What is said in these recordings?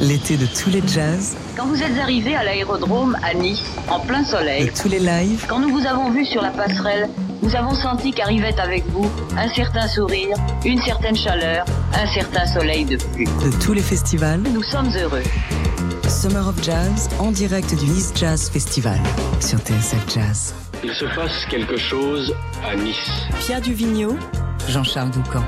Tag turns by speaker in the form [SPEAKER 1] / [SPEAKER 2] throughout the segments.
[SPEAKER 1] L'été de tous les jazz,
[SPEAKER 2] Quand vous êtes arrivé à l'aérodrome à Nice, en plein
[SPEAKER 1] de
[SPEAKER 2] soleil,
[SPEAKER 1] tous les lives,
[SPEAKER 2] quand nous vous avons vu sur la passerelle, nous avons senti qu'arrivait avec vous un certain sourire, une certaine chaleur, un certain soleil de plus.
[SPEAKER 1] de tous les festivals.
[SPEAKER 2] Nous sommes heureux.
[SPEAKER 1] Summer of Jazz en direct du Nice Jazz Festival sur TSF Jazz.
[SPEAKER 3] Il se passe quelque chose à Nice.
[SPEAKER 1] Pierre Duvigneau, Jean-Charles Doucan.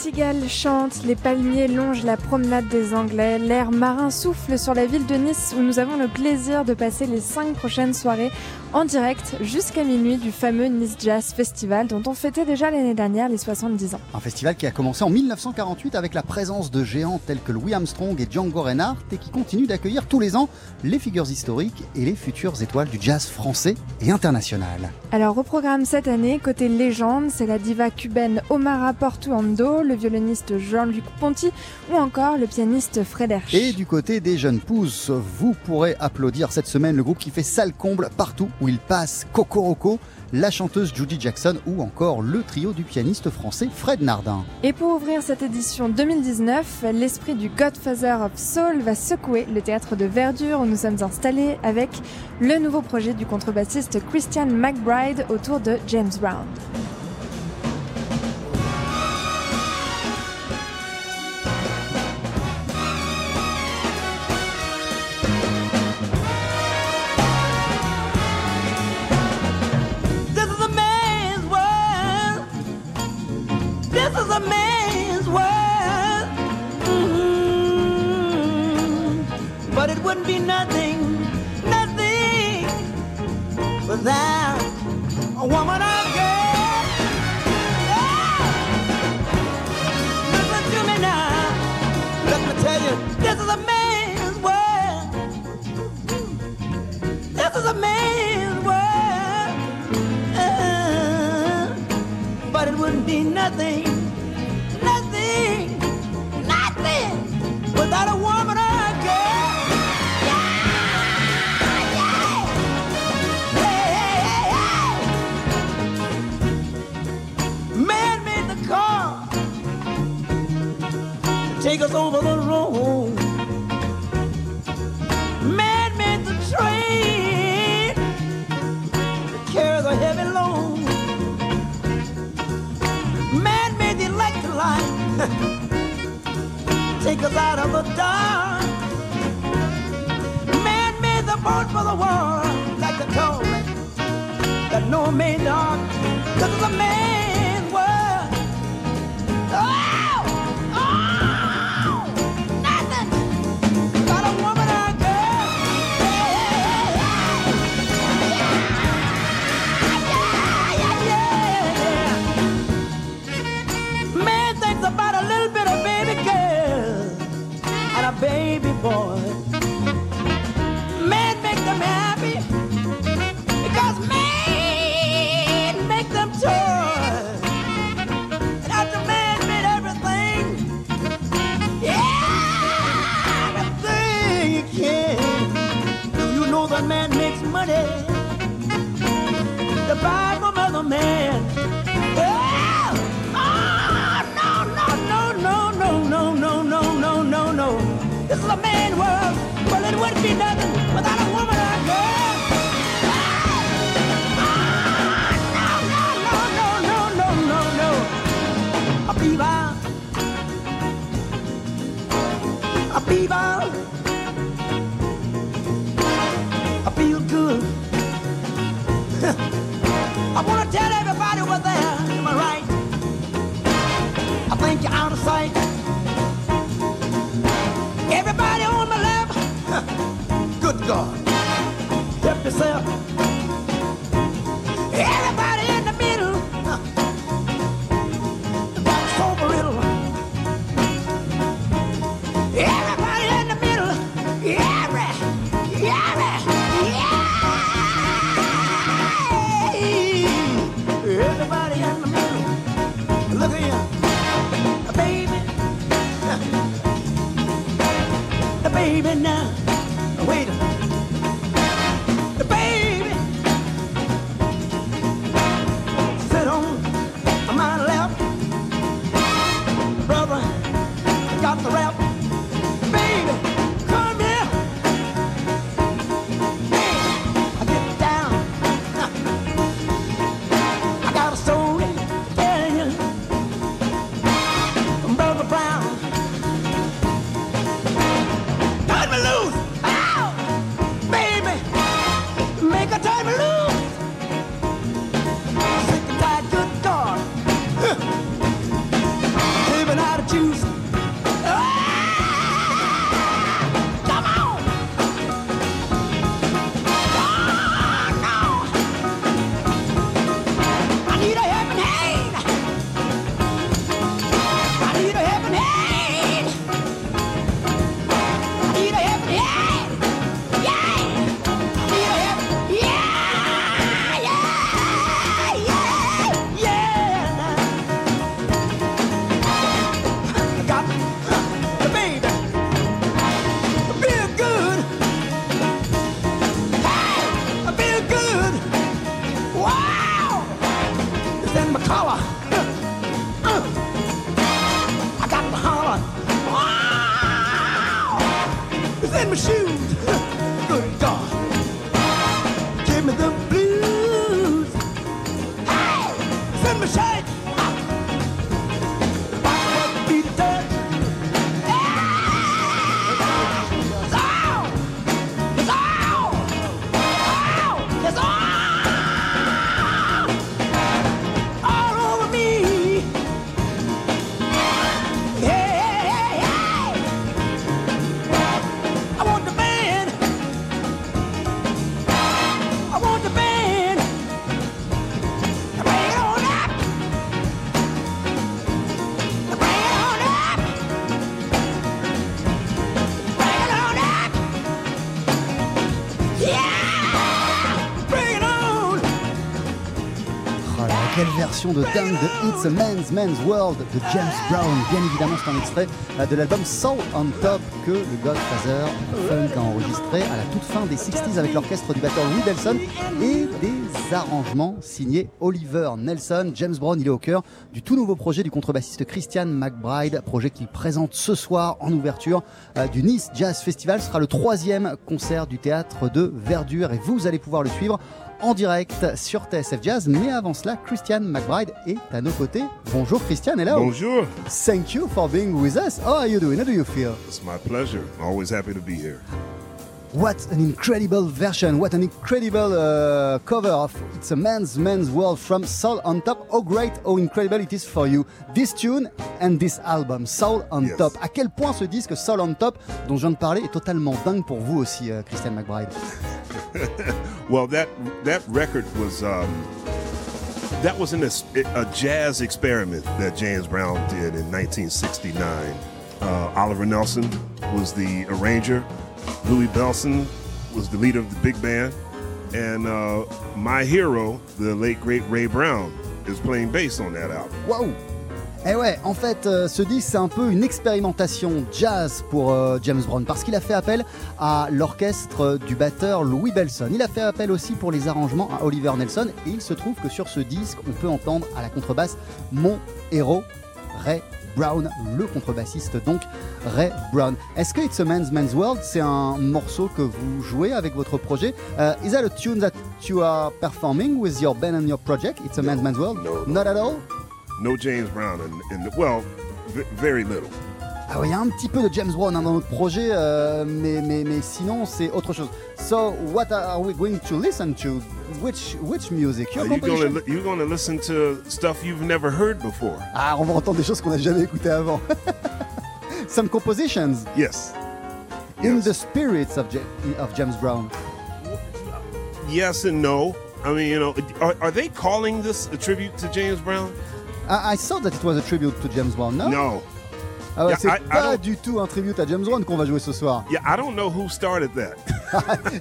[SPEAKER 4] Les cigales chantent, les palmiers longent la promenade des Anglais, l'air marin souffle sur la ville de Nice où nous avons le plaisir de passer les cinq prochaines soirées en direct jusqu'à minuit du fameux Nice Jazz Festival dont on fêtait déjà l'année dernière les 70 ans.
[SPEAKER 5] Un festival qui a commencé en 1948 avec la présence de géants tels que Louis Armstrong et Django Reinhardt et qui continue d'accueillir tous les ans les figures historiques et les futures étoiles du jazz français et international.
[SPEAKER 4] Alors au programme cette année, côté légende, c'est la diva cubaine Omara Portuondo, le violoniste Jean-Luc Ponty ou encore le pianiste Fred Hersch.
[SPEAKER 5] Et du côté des jeunes pousses, vous pourrez applaudir cette semaine le groupe qui fait salle comble partout où il passe Cocoroco, la chanteuse Judy Jackson ou encore le trio du pianiste français Fred Nardin.
[SPEAKER 4] Et pour ouvrir cette édition 2019, l'esprit du Godfather of Soul va secouer le théâtre de Verdure où nous sommes installés avec le nouveau projet du contrebassiste Christian McBride autour de James Brown.
[SPEAKER 6] Woman or girl. Yeah. Listen to me now. Let me tell you, this is a man's world. This is a man's world. Uh, but it wouldn't be nothing, take us over the
[SPEAKER 5] de dingue de It's a Man's Man's World de James Brown. Bien évidemment, c'est un extrait euh, de l'album Soul on Top que le Godfather Funk a enregistré à la toute fin des 60s avec l'orchestre du batteur Louis Nelson et des arrangements signés Oliver Nelson. James Brown, il est au cœur du tout nouveau projet du contrebassiste Christian McBride, projet qu'il présente ce soir en ouverture euh, du Nice Jazz Festival. Ce sera le troisième concert du théâtre de Verdure et vous allez pouvoir le suivre en direct sur TSF Jazz. Mais avant cela, Christian McBride est à nos côtés. Bonjour Christian, hello.
[SPEAKER 7] Bonjour.
[SPEAKER 5] Thank you for being with us. How are you doing? How do you feel?
[SPEAKER 7] It's my pleasure. Always happy to be here.
[SPEAKER 5] What an incredible version! What an incredible uh, cover of "It's a Man's Man's World" from Soul on Top. How great, how incredible it is for you! This tune and this album, Soul on
[SPEAKER 7] Yes.
[SPEAKER 5] Top. À quel point ce disque Soul on Top, dont je viens de parler, est totalement dingue pour vous aussi, euh, Christian McBride.
[SPEAKER 7] Well, that that record was um, that was an, a jazz experiment that James Brown did in 1969. Uh, Oliver Nelson was the arranger. Louis Belson was the leader of the big band, and uh, my hero, the late great Ray Brown, is playing bass on that album.
[SPEAKER 5] Waouh! Eh ouais, en fait, euh, ce disque, c'est un peu une expérimentation jazz pour euh, James Brown, parce qu'il a fait appel à l'orchestre du batteur Louis Belson. Il a fait appel aussi pour les arrangements à Oliver Nelson, et il se trouve que sur ce disque, on peut entendre à la contrebasse mon héros, Ray Brown, le contrebassiste donc Ray Brown. Est-ce que It's a Man's Man's World, c'est un morceau que vous jouez avec votre projet? Euh, Is that a tune that you are performing with your band and your project, It's a Man's Man's World?
[SPEAKER 7] No, no.
[SPEAKER 5] Not at all?
[SPEAKER 7] No James Brown, in the, well, very little.
[SPEAKER 5] Ah oui, il y a un petit peu de James Brown hein, dans notre projet, euh, mais, mais, mais sinon c'est autre chose. So, what are we going to listen to? Which, which music? Your
[SPEAKER 7] Are you gonna li- you gonna listen to stuff you've never heard before?
[SPEAKER 5] Ah, on va entendre des choses qu'on n'a jamais écoutées avant. Some compositions?
[SPEAKER 7] Yes.
[SPEAKER 5] in
[SPEAKER 7] Yes.
[SPEAKER 5] the spirits of, of James Brown.
[SPEAKER 7] Yes and no. I mean, you know, are, are they calling this a tribute to James Brown?
[SPEAKER 5] I, I thought that it was a tribute to James Brown, no?
[SPEAKER 7] No.
[SPEAKER 5] Ah ouais,
[SPEAKER 7] Yeah,
[SPEAKER 5] c'est
[SPEAKER 7] I- I
[SPEAKER 5] pas
[SPEAKER 7] don't-
[SPEAKER 5] du tout un tribute à James Brown qu'on va jouer ce soir.
[SPEAKER 7] Yeah, I don't know who started that.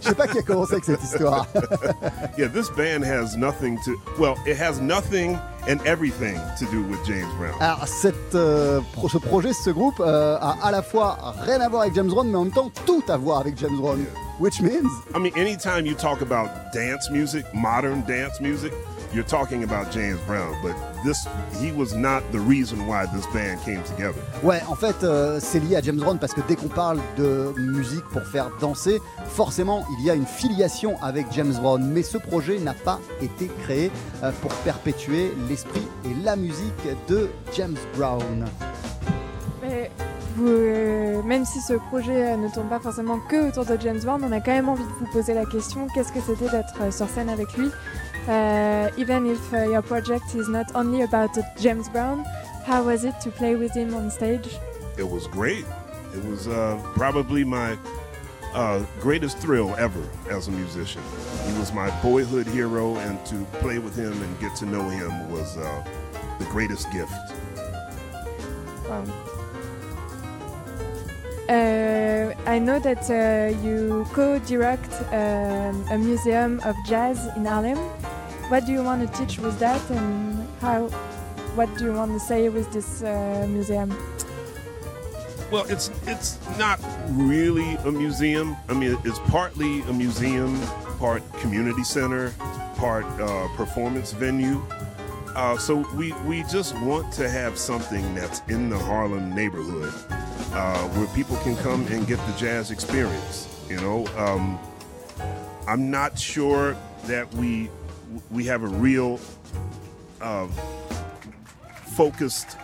[SPEAKER 5] Je sais pas qui a commencé avec cette histoire.
[SPEAKER 7] yeah, this band has nothing to. Well, it has nothing and everything to do with James Brown.
[SPEAKER 5] Alors, cette, euh, pro- ce projet, ce groupe, euh, a à la fois rien à voir avec James Brown, mais en même temps tout à voir avec James Brown. Which means,
[SPEAKER 7] I mean, anytime you talk about dance music, modern dance music, you're talking about James Brown. But this, he was not the reason why this band came together.
[SPEAKER 5] ouais, en fait, euh, c'est lié à James Brown parce que dès qu'on parle de musique pour faire danser, forcément, il y a une filiation avec James Brown. Mais ce projet n'a pas été créé euh, pour perpétuer l'esprit et la musique de James Brown.
[SPEAKER 4] Mais vous, euh, même si ce projet euh, ne tourne pas forcément que autour de James Brown, on a quand même envie de vous poser la question qu'est-ce que c'était d'être euh, sur scène avec lui? Euh, Even if uh, your project is not only about James Brown, How was it to play with him on stage?
[SPEAKER 7] It was great. It was uh, probably my uh, greatest thrill ever as a musician. He was my boyhood hero, and to play with him and get to know him was uh, the greatest gift.
[SPEAKER 4] Wow. Uh, I know that uh, you co-direct um, a museum of jazz in Harlem. What do you want to teach with that, and how? What do you want to say with this uh, museum?
[SPEAKER 7] Well, it's it's not really a museum. I mean, it's partly a museum, part community center, part uh, performance venue. Uh, so we we just want to have something that's in the Harlem neighborhood uh, where people can come and get the jazz experience. You know, um, I'm not sure that we we have a real uh, focused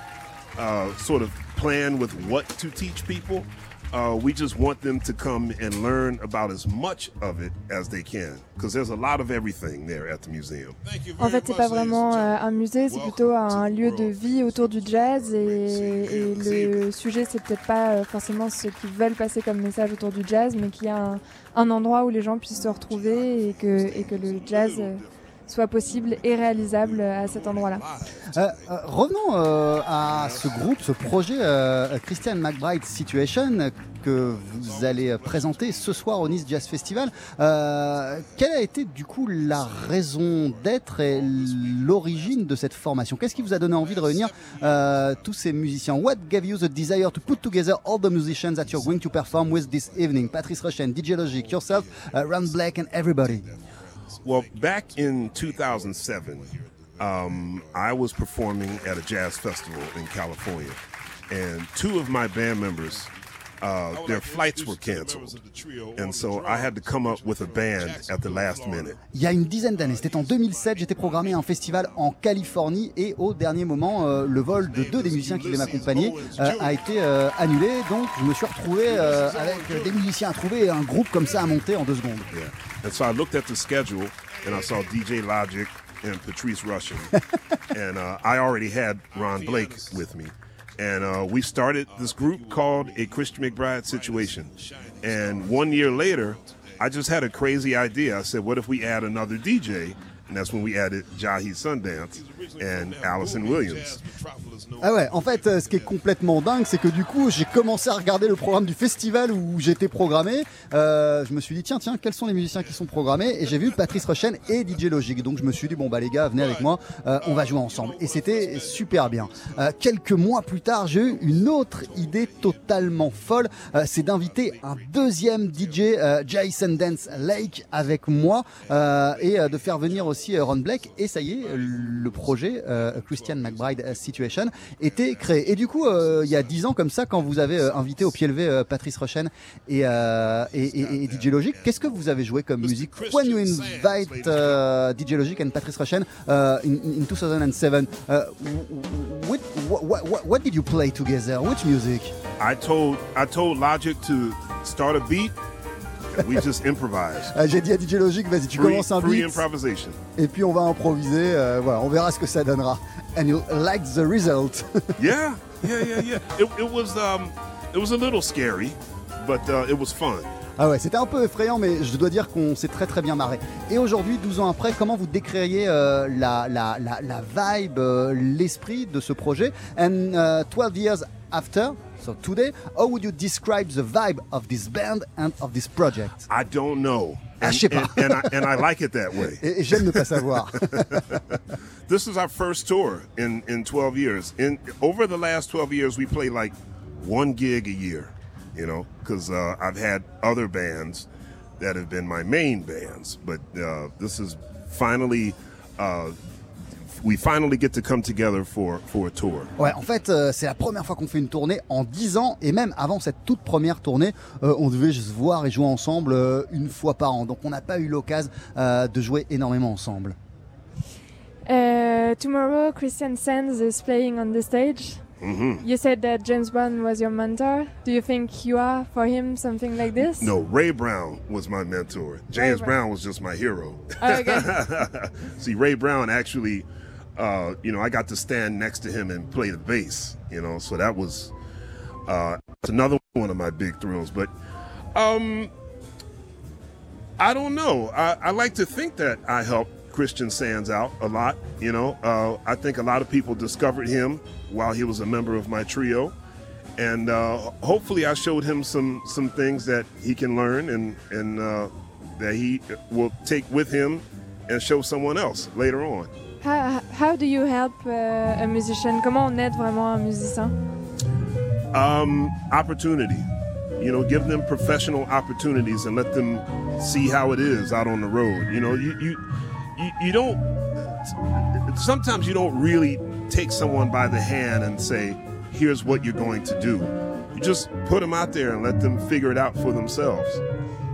[SPEAKER 7] uh, sort of plan with what to teach people. Uh, we just want them to come and learn about as much of it as they can, because there's a lot of everything there at the museum.
[SPEAKER 4] En fait, c'est pas vraiment euh, un musée, c'est plutôt un lieu de vie autour du jazz et, et le sujet, c'est peut-être pas euh, forcément ce qu'ils veulent passer comme message autour du jazz, mais qu'il y a un, un endroit où les gens puissent se retrouver et que, et que le jazz euh, soit possible et réalisable à cet endroit-là.
[SPEAKER 5] Euh, euh, revenons euh, à ce groupe, ce projet Christian McBride Situation que vous allez présenter ce soir au Nice Jazz Festival. Quelle a été du coup la raison d'être et l'origine de cette formation? Qu'est-ce qui vous a donné envie de réunir tous ces musiciens? What gave you the desire to put together all the musicians that you're going to perform with this evening? Patrice Rochen, DJ Logic, yourself, uh, Ron Black and everybody.
[SPEAKER 7] Well, back in 2007, um, I was performing at a jazz festival in California, and two of my band members, uh, their flights were canceled, and so I had to come up with a band at the last minute.
[SPEAKER 5] Il y a une dizaine d'années, c'était en 2007, j'étais programmé à un festival en Californie et au dernier moment, euh, le vol de deux des musiciens qui devaient m'accompagner euh, a été euh, annulé. Donc je me suis retrouvé euh, avec des musiciens à trouver et un groupe comme ça à monter en deux secondes.
[SPEAKER 7] Yeah. And so I looked at the schedule and I saw DJ Logic and Patrice Russian. and uh, I already had Ron Blake with me. And uh, we started this group called A Christian McBride Situation. And one year later, I just had a crazy idea. I said, what if we add another DJ? And that's when we added Jahi Sundance and Allison Williams.
[SPEAKER 5] Ah ouais, en fait, euh, ce qui est complètement dingue, c'est que du coup, j'ai commencé à regarder le programme du festival où j'étais programmé. Euh, je me suis dit, tiens, tiens, quels sont les musiciens qui sont programmés? Et j'ai vu Patrice Rochen et DJ Logic. Donc je me suis dit, bon, bah les gars, venez avec moi, euh, on va jouer ensemble. Et c'était super bien. Euh, quelques mois plus tard, j'ai eu une autre idée totalement folle. Euh, c'est d'inviter un deuxième DJ, Jason Dance Lake, avec moi et de faire venir aussi Ron Black. Et ça y est, le projet Christian McBride Situation était créé. Et du coup, euh, il y a dix ans comme ça, quand vous avez euh, invité au pied levé euh, Patrice Rochen et, et, et- et DJ Logic, qu'est-ce que vous avez joué comme musique? When you invite uh, DJ Logic and Patrice Rochen uh, in, in 2007, uh, what, what, what, did you play together? Which music?
[SPEAKER 7] I told I told Logic to start a beat. We just improvised.
[SPEAKER 5] Euh, J'ai dit à DJ Logic, vas-y, tu
[SPEAKER 7] Free,
[SPEAKER 5] commences un beat et puis on va improviser. euh, voilà, on verra ce que ça donnera. And you like the result.
[SPEAKER 7] Yeah, yeah, yeah, yeah. It, it was um, it was a little scary, but uh, it was fun.
[SPEAKER 5] Ah ouais, c'était un peu effrayant, mais je dois dire qu'on s'est très très bien marré. Et aujourd'hui, 12 ans après, comment vous décririez euh, la, la, la, la vibe, euh, l'esprit de ce projet? And uh, 12 years after, so today, how would you describe the vibe of this band and of this project?
[SPEAKER 7] I don't know.
[SPEAKER 5] Ah, je sais pas.
[SPEAKER 7] and, and I, and I like it that way.
[SPEAKER 5] Et, et j'aime ne pas savoir.
[SPEAKER 7] This is our first tour in, in 12 years. In over the last 12 years, we play like one gig a year, you know, because uh, I've had other bands that have been my main bands, but uh, this is finally uh, we finally get to come together for for a tour.
[SPEAKER 5] Ouais, en fait, euh, c'est la première fois qu'on fait une tournée en 10 ans, et même avant cette toute première tournée, euh, on devait se voir et jouer ensemble euh, une fois par an. Donc on n'a pas eu l'occasion euh, de jouer énormément ensemble.
[SPEAKER 4] Uh, tomorrow, Christian Sands is playing on the stage.
[SPEAKER 7] hmm
[SPEAKER 4] You said that James Brown was your mentor. Do you think you are for him something like this?
[SPEAKER 7] No, Ray Brown was my mentor. James
[SPEAKER 4] Brown.
[SPEAKER 7] Brown was just my hero.
[SPEAKER 4] Oh, okay.
[SPEAKER 7] See, Ray Brown actually uh, you know, I got to stand next to him and play the bass. You know, so that was uh, another one of my big thrills. But um, I don't know. I, I like to think that I helped Christian Sands out a lot. You know, uh, I think a lot of people discovered him while he was a member of my trio, and uh, hopefully, I showed him some some things that he can learn and and uh, that he will take with him and show someone else later on.
[SPEAKER 4] How, how do you help uh, a musician Comment on aide vraiment un musicien
[SPEAKER 7] Um, opportunity. You know, give them professional opportunities and let them see how it is out on the road. You know, you you you, you don't. Sometimes you don't really take someone by the hand and say, "Here's what you're going to do." You just put them out there and let them figure it out for themselves.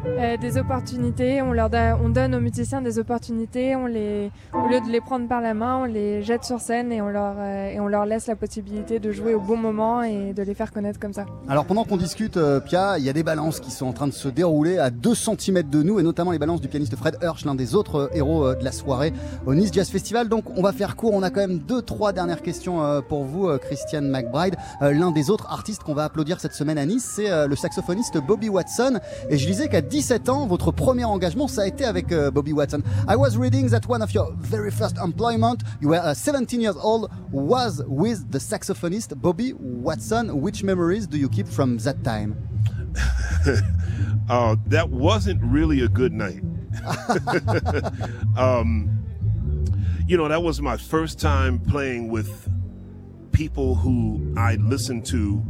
[SPEAKER 4] Euh, Des opportunités, on, leur on donne aux musiciens des opportunités, on les, au lieu de les prendre par la main, on les jette sur scène et on leur, euh, et on leur laisse la possibilité de jouer au bon moment et de les faire connaître comme ça.
[SPEAKER 5] Alors pendant qu'on discute, euh, Pia, il y a des balances qui sont en train de se dérouler à 2 cm de nous, et notamment les balances du pianiste Fred Hirsch, l'un des autres héros de la soirée au Nice Jazz Festival. Donc on va faire court, on a quand même deux, trois dernières questions pour vous, euh, Christian McBride. L'un des autres artistes qu'on va applaudir cette semaine à Nice, c'est le saxophoniste Bobby Watson. Et je disais qu'à 17 ans, votre premier engagement, ça a été avec euh, Bobby Watson. I was reading that one of your very first employment, you were uh, 17 years old, was with the saxophonist Bobby Watson. Which memories do you keep from that time?
[SPEAKER 7] uh, that wasn't really a good night. um, you know, that was my first time playing with people who I listened to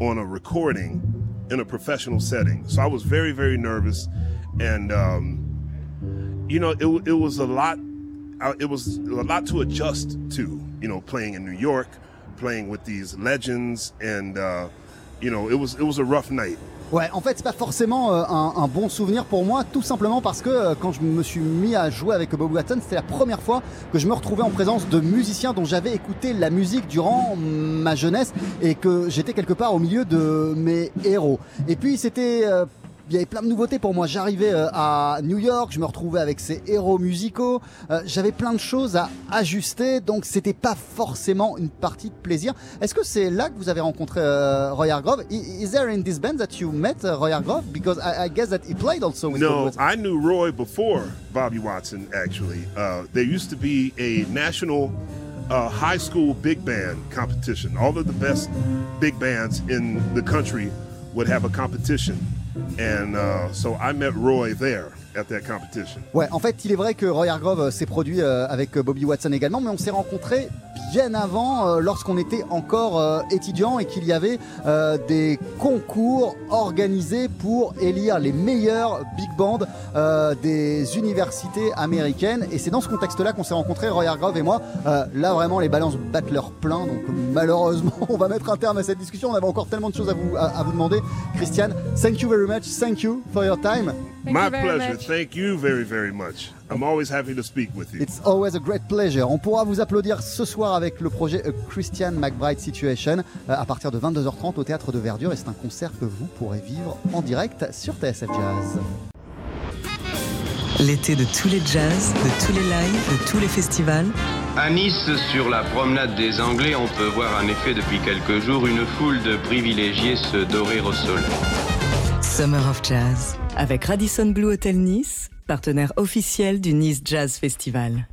[SPEAKER 7] on a recording in a professional setting. So I was very, very nervous, and um, you know, it, it was a lot. uh, It was a lot to adjust to. You know, playing in New York, playing with these legends, and uh, you know, it was it was a rough night.
[SPEAKER 5] Ouais, en fait, c'est pas forcément euh, un, bon souvenir pour moi, tout simplement parce que euh, quand je me suis mis à jouer avec Bobby Watson, c'était la première fois que je me retrouvais en présence de musiciens dont j'avais écouté la musique durant ma jeunesse et que j'étais quelque part au milieu de mes héros. Et puis c'était euh, il y avait plein de nouveautés pour moi. J'arrivais euh, à New York, je me retrouvais avec ces héros musicaux. Euh, J'avais plein de choses à ajuster, donc c'était pas forcément une partie de plaisir. Est-ce que c'est là que vous avez rencontré euh, Roy Hargrove? Is there in this band that you met uh, Roy Hargrove? Because I, I guess that he played also with Bobby
[SPEAKER 7] No. I knew Roy before Bobby Watson, actually. Uh, there used to be a national uh, high school big band competition. All of the best big bands in the country would have a competition. And uh, so I met Roy there competition.
[SPEAKER 5] Ouais, en fait, il est vrai que Roy Hargrove euh, s'est produit euh, avec euh, Bobby Watson également, mais on s'est rencontrés bien avant, lorsqu'on était encore étudiants et qu'il y avait des concours organisés pour élire les meilleurs big bands des universités américaines. Et c'est dans ce contexte-là qu'on s'est rencontrés, Roy Hargrove et moi. Là, vraiment, les balances battent leur plein. Donc, malheureusement, on va mettre un terme à cette discussion. On avait encore tellement de choses à vous, à, vous demander. Christian, thank you very much. Thank you for your time.
[SPEAKER 4] Thank
[SPEAKER 7] My pleasure.
[SPEAKER 4] much.
[SPEAKER 7] Thank you very, very much. I'm always happy to speak with you.
[SPEAKER 5] It's always a great pleasure. On pourra vous applaudir ce soir avec le projet A Christian McBride Situation euh, à partir de 22h30 au théâtre de Verdure et c'est un concert que vous pourrez vivre en direct sur TSF Jazz.
[SPEAKER 1] L'été de tous les jazz, de tous les lives, de tous les festivals,
[SPEAKER 3] À Nice, sur la promenade des Anglais, on peut voir en effet depuis quelques jours une foule de privilégiés se dorer au soleil.
[SPEAKER 1] Summer of Jazz, avec Radisson Blue Hotel Nice, partenaire officiel du Nice Jazz Festival.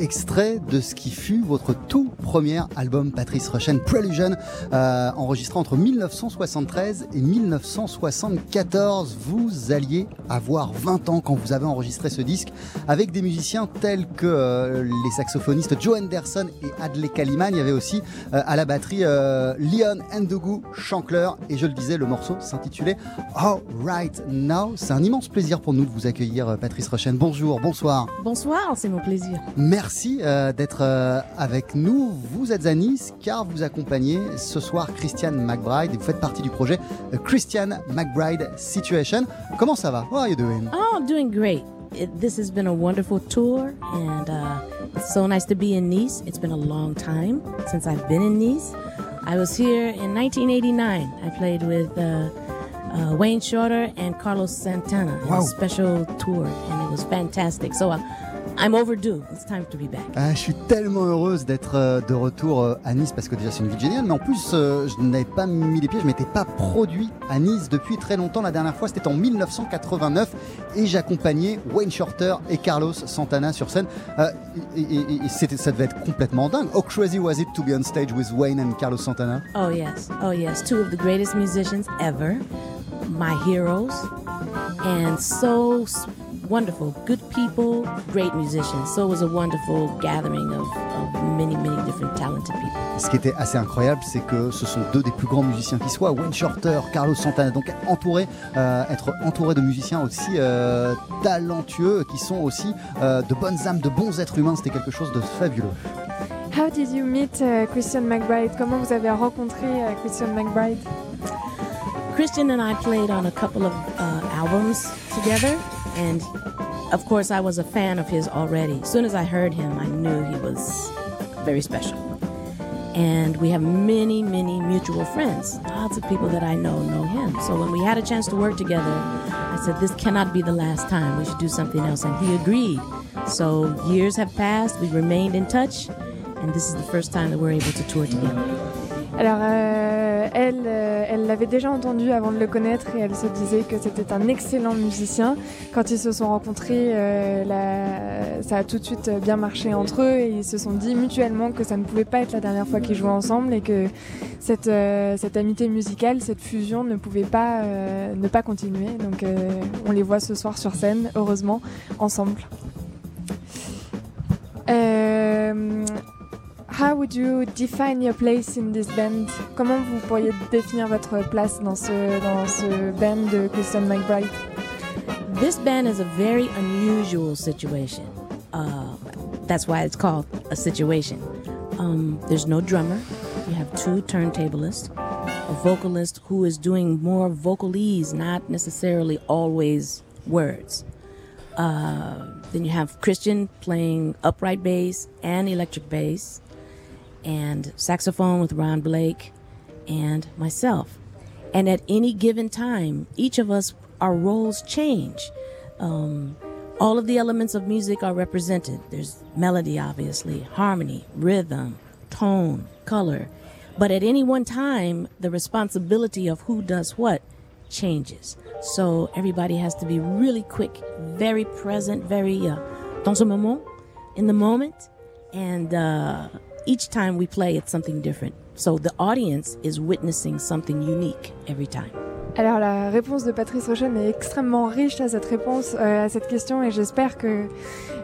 [SPEAKER 5] Extrait de ce qui fut votre tout premier album Patrice Rushen, Prelusion, euh, enregistré entre 1973 et 1974. Vous alliez avoir 20 ans quand vous avez enregistré ce disque avec des musiciens tels que euh, les saxophonistes Joe Anderson et Adley Kaliman. Il y avait aussi euh, à la batterie euh, Leon Shankler et je le disais, le morceau s'intitulait All Right Now. C'est un immense plaisir pour nous de vous accueillir, euh, Patrice Rushen. Bonjour, bonsoir.
[SPEAKER 8] Bonsoir, c'est mon plaisir.
[SPEAKER 5] Merci euh, d'être avec nous. Vous êtes à Nice car vous accompagnez ce soir Christian McBride et vous faites partie du projet euh, Christian McBride Situation. Comment ça va? How are you doing?
[SPEAKER 8] Oh, I'm doing great. It, this has been a wonderful tour, and uh, it's so nice to be in Nice. It's been a long time since I've been in Nice. I was here in 1989. I played with uh, uh, Wayne Shorter and Carlos Santana
[SPEAKER 5] Wow.
[SPEAKER 8] a special tour, and it was fantastic. So uh, I'm overdue. It's time to be back.
[SPEAKER 5] Ah, je suis tellement heureuse d'être euh, de retour euh, à Nice parce que déjà c'est une ville géniale, mais en plus euh, je n'avais pas mis les pieds, je m'étais pas produit à Nice depuis très longtemps. La dernière fois c'était en 1989 et j'accompagnais Wayne Shorter et Carlos Santana sur scène. Euh, et, ça devait être complètement dingue. How crazy was it to be on stage with Wayne and Carlos Santana?
[SPEAKER 8] Oh, yes. Oh, yes. Two of the greatest musicians ever, my heroes, and so wonderful. Good people, great musicians. So it was a wonderful gathering of, of many, many different talented people.
[SPEAKER 5] Ce qui était assez incroyable, c'est que ce sont deux des plus grands musiciens qui soient, Wayne Shorter, Carlos Santana. Donc entouré, euh, être entouré de musiciens aussi euh, talentueux, qui sont aussi euh, de bonnes âmes, de bons êtres humains, c'était quelque chose de fabuleux.
[SPEAKER 4] How did you meet uh, Christian McBride? Comment vous avez rencontré uh, Christian McBride?
[SPEAKER 8] Christian and I played on a couple of uh, albums together, and of course, I was a fan of his already. As soon as I heard him, I knew he was very special. And we have many, many mutual friends. Lots of people that I know know him. So when we had a chance to work together, I said, This cannot be the last time. We should do something else. And he agreed. So years have passed, we remained in touch, and this is the first time that we're able to tour together.
[SPEAKER 4] Alors, euh, elle, euh, elle l'avait déjà entendu avant de le connaître et elle se disait que c'était un excellent musicien. Quand ils se sont rencontrés, euh, ça a tout de suite bien marché entre eux et ils se sont dit mutuellement que ça ne pouvait pas être la dernière fois qu'ils jouaient ensemble et que cette, amitié musicale, cette fusion ne pouvait pas ne pas continuer. Donc, on les voit ce soir sur scène, heureusement, ensemble. How would you define your place in this band Comment vous pourriez définir votre place dans ce, dans ce band de Christian McBride
[SPEAKER 8] This band is a very unusual situation. Uh, that's why it's called a situation. Um, there's no drummer. You have two turntablists, a vocalist who is doing more vocalese, not necessarily always words. Uh, then you have Christian playing upright bass and electric bass, and saxophone with Ron Blake, and myself. And at any given time, each of us, our roles change. Um, all of the elements of music are represented. There's melody, obviously, harmony, rhythm, tone, color. But at any one time, the responsibility of who does what changes. So everybody has to be really quick, very present, very uh, dans ce moment, in the moment. And uh, each time we play, it's something different. So the audience is witnessing something unique every time.
[SPEAKER 4] Alors la réponse de Patrice Rochen est extrêmement riche à cette réponse, euh, à cette question et j'espère que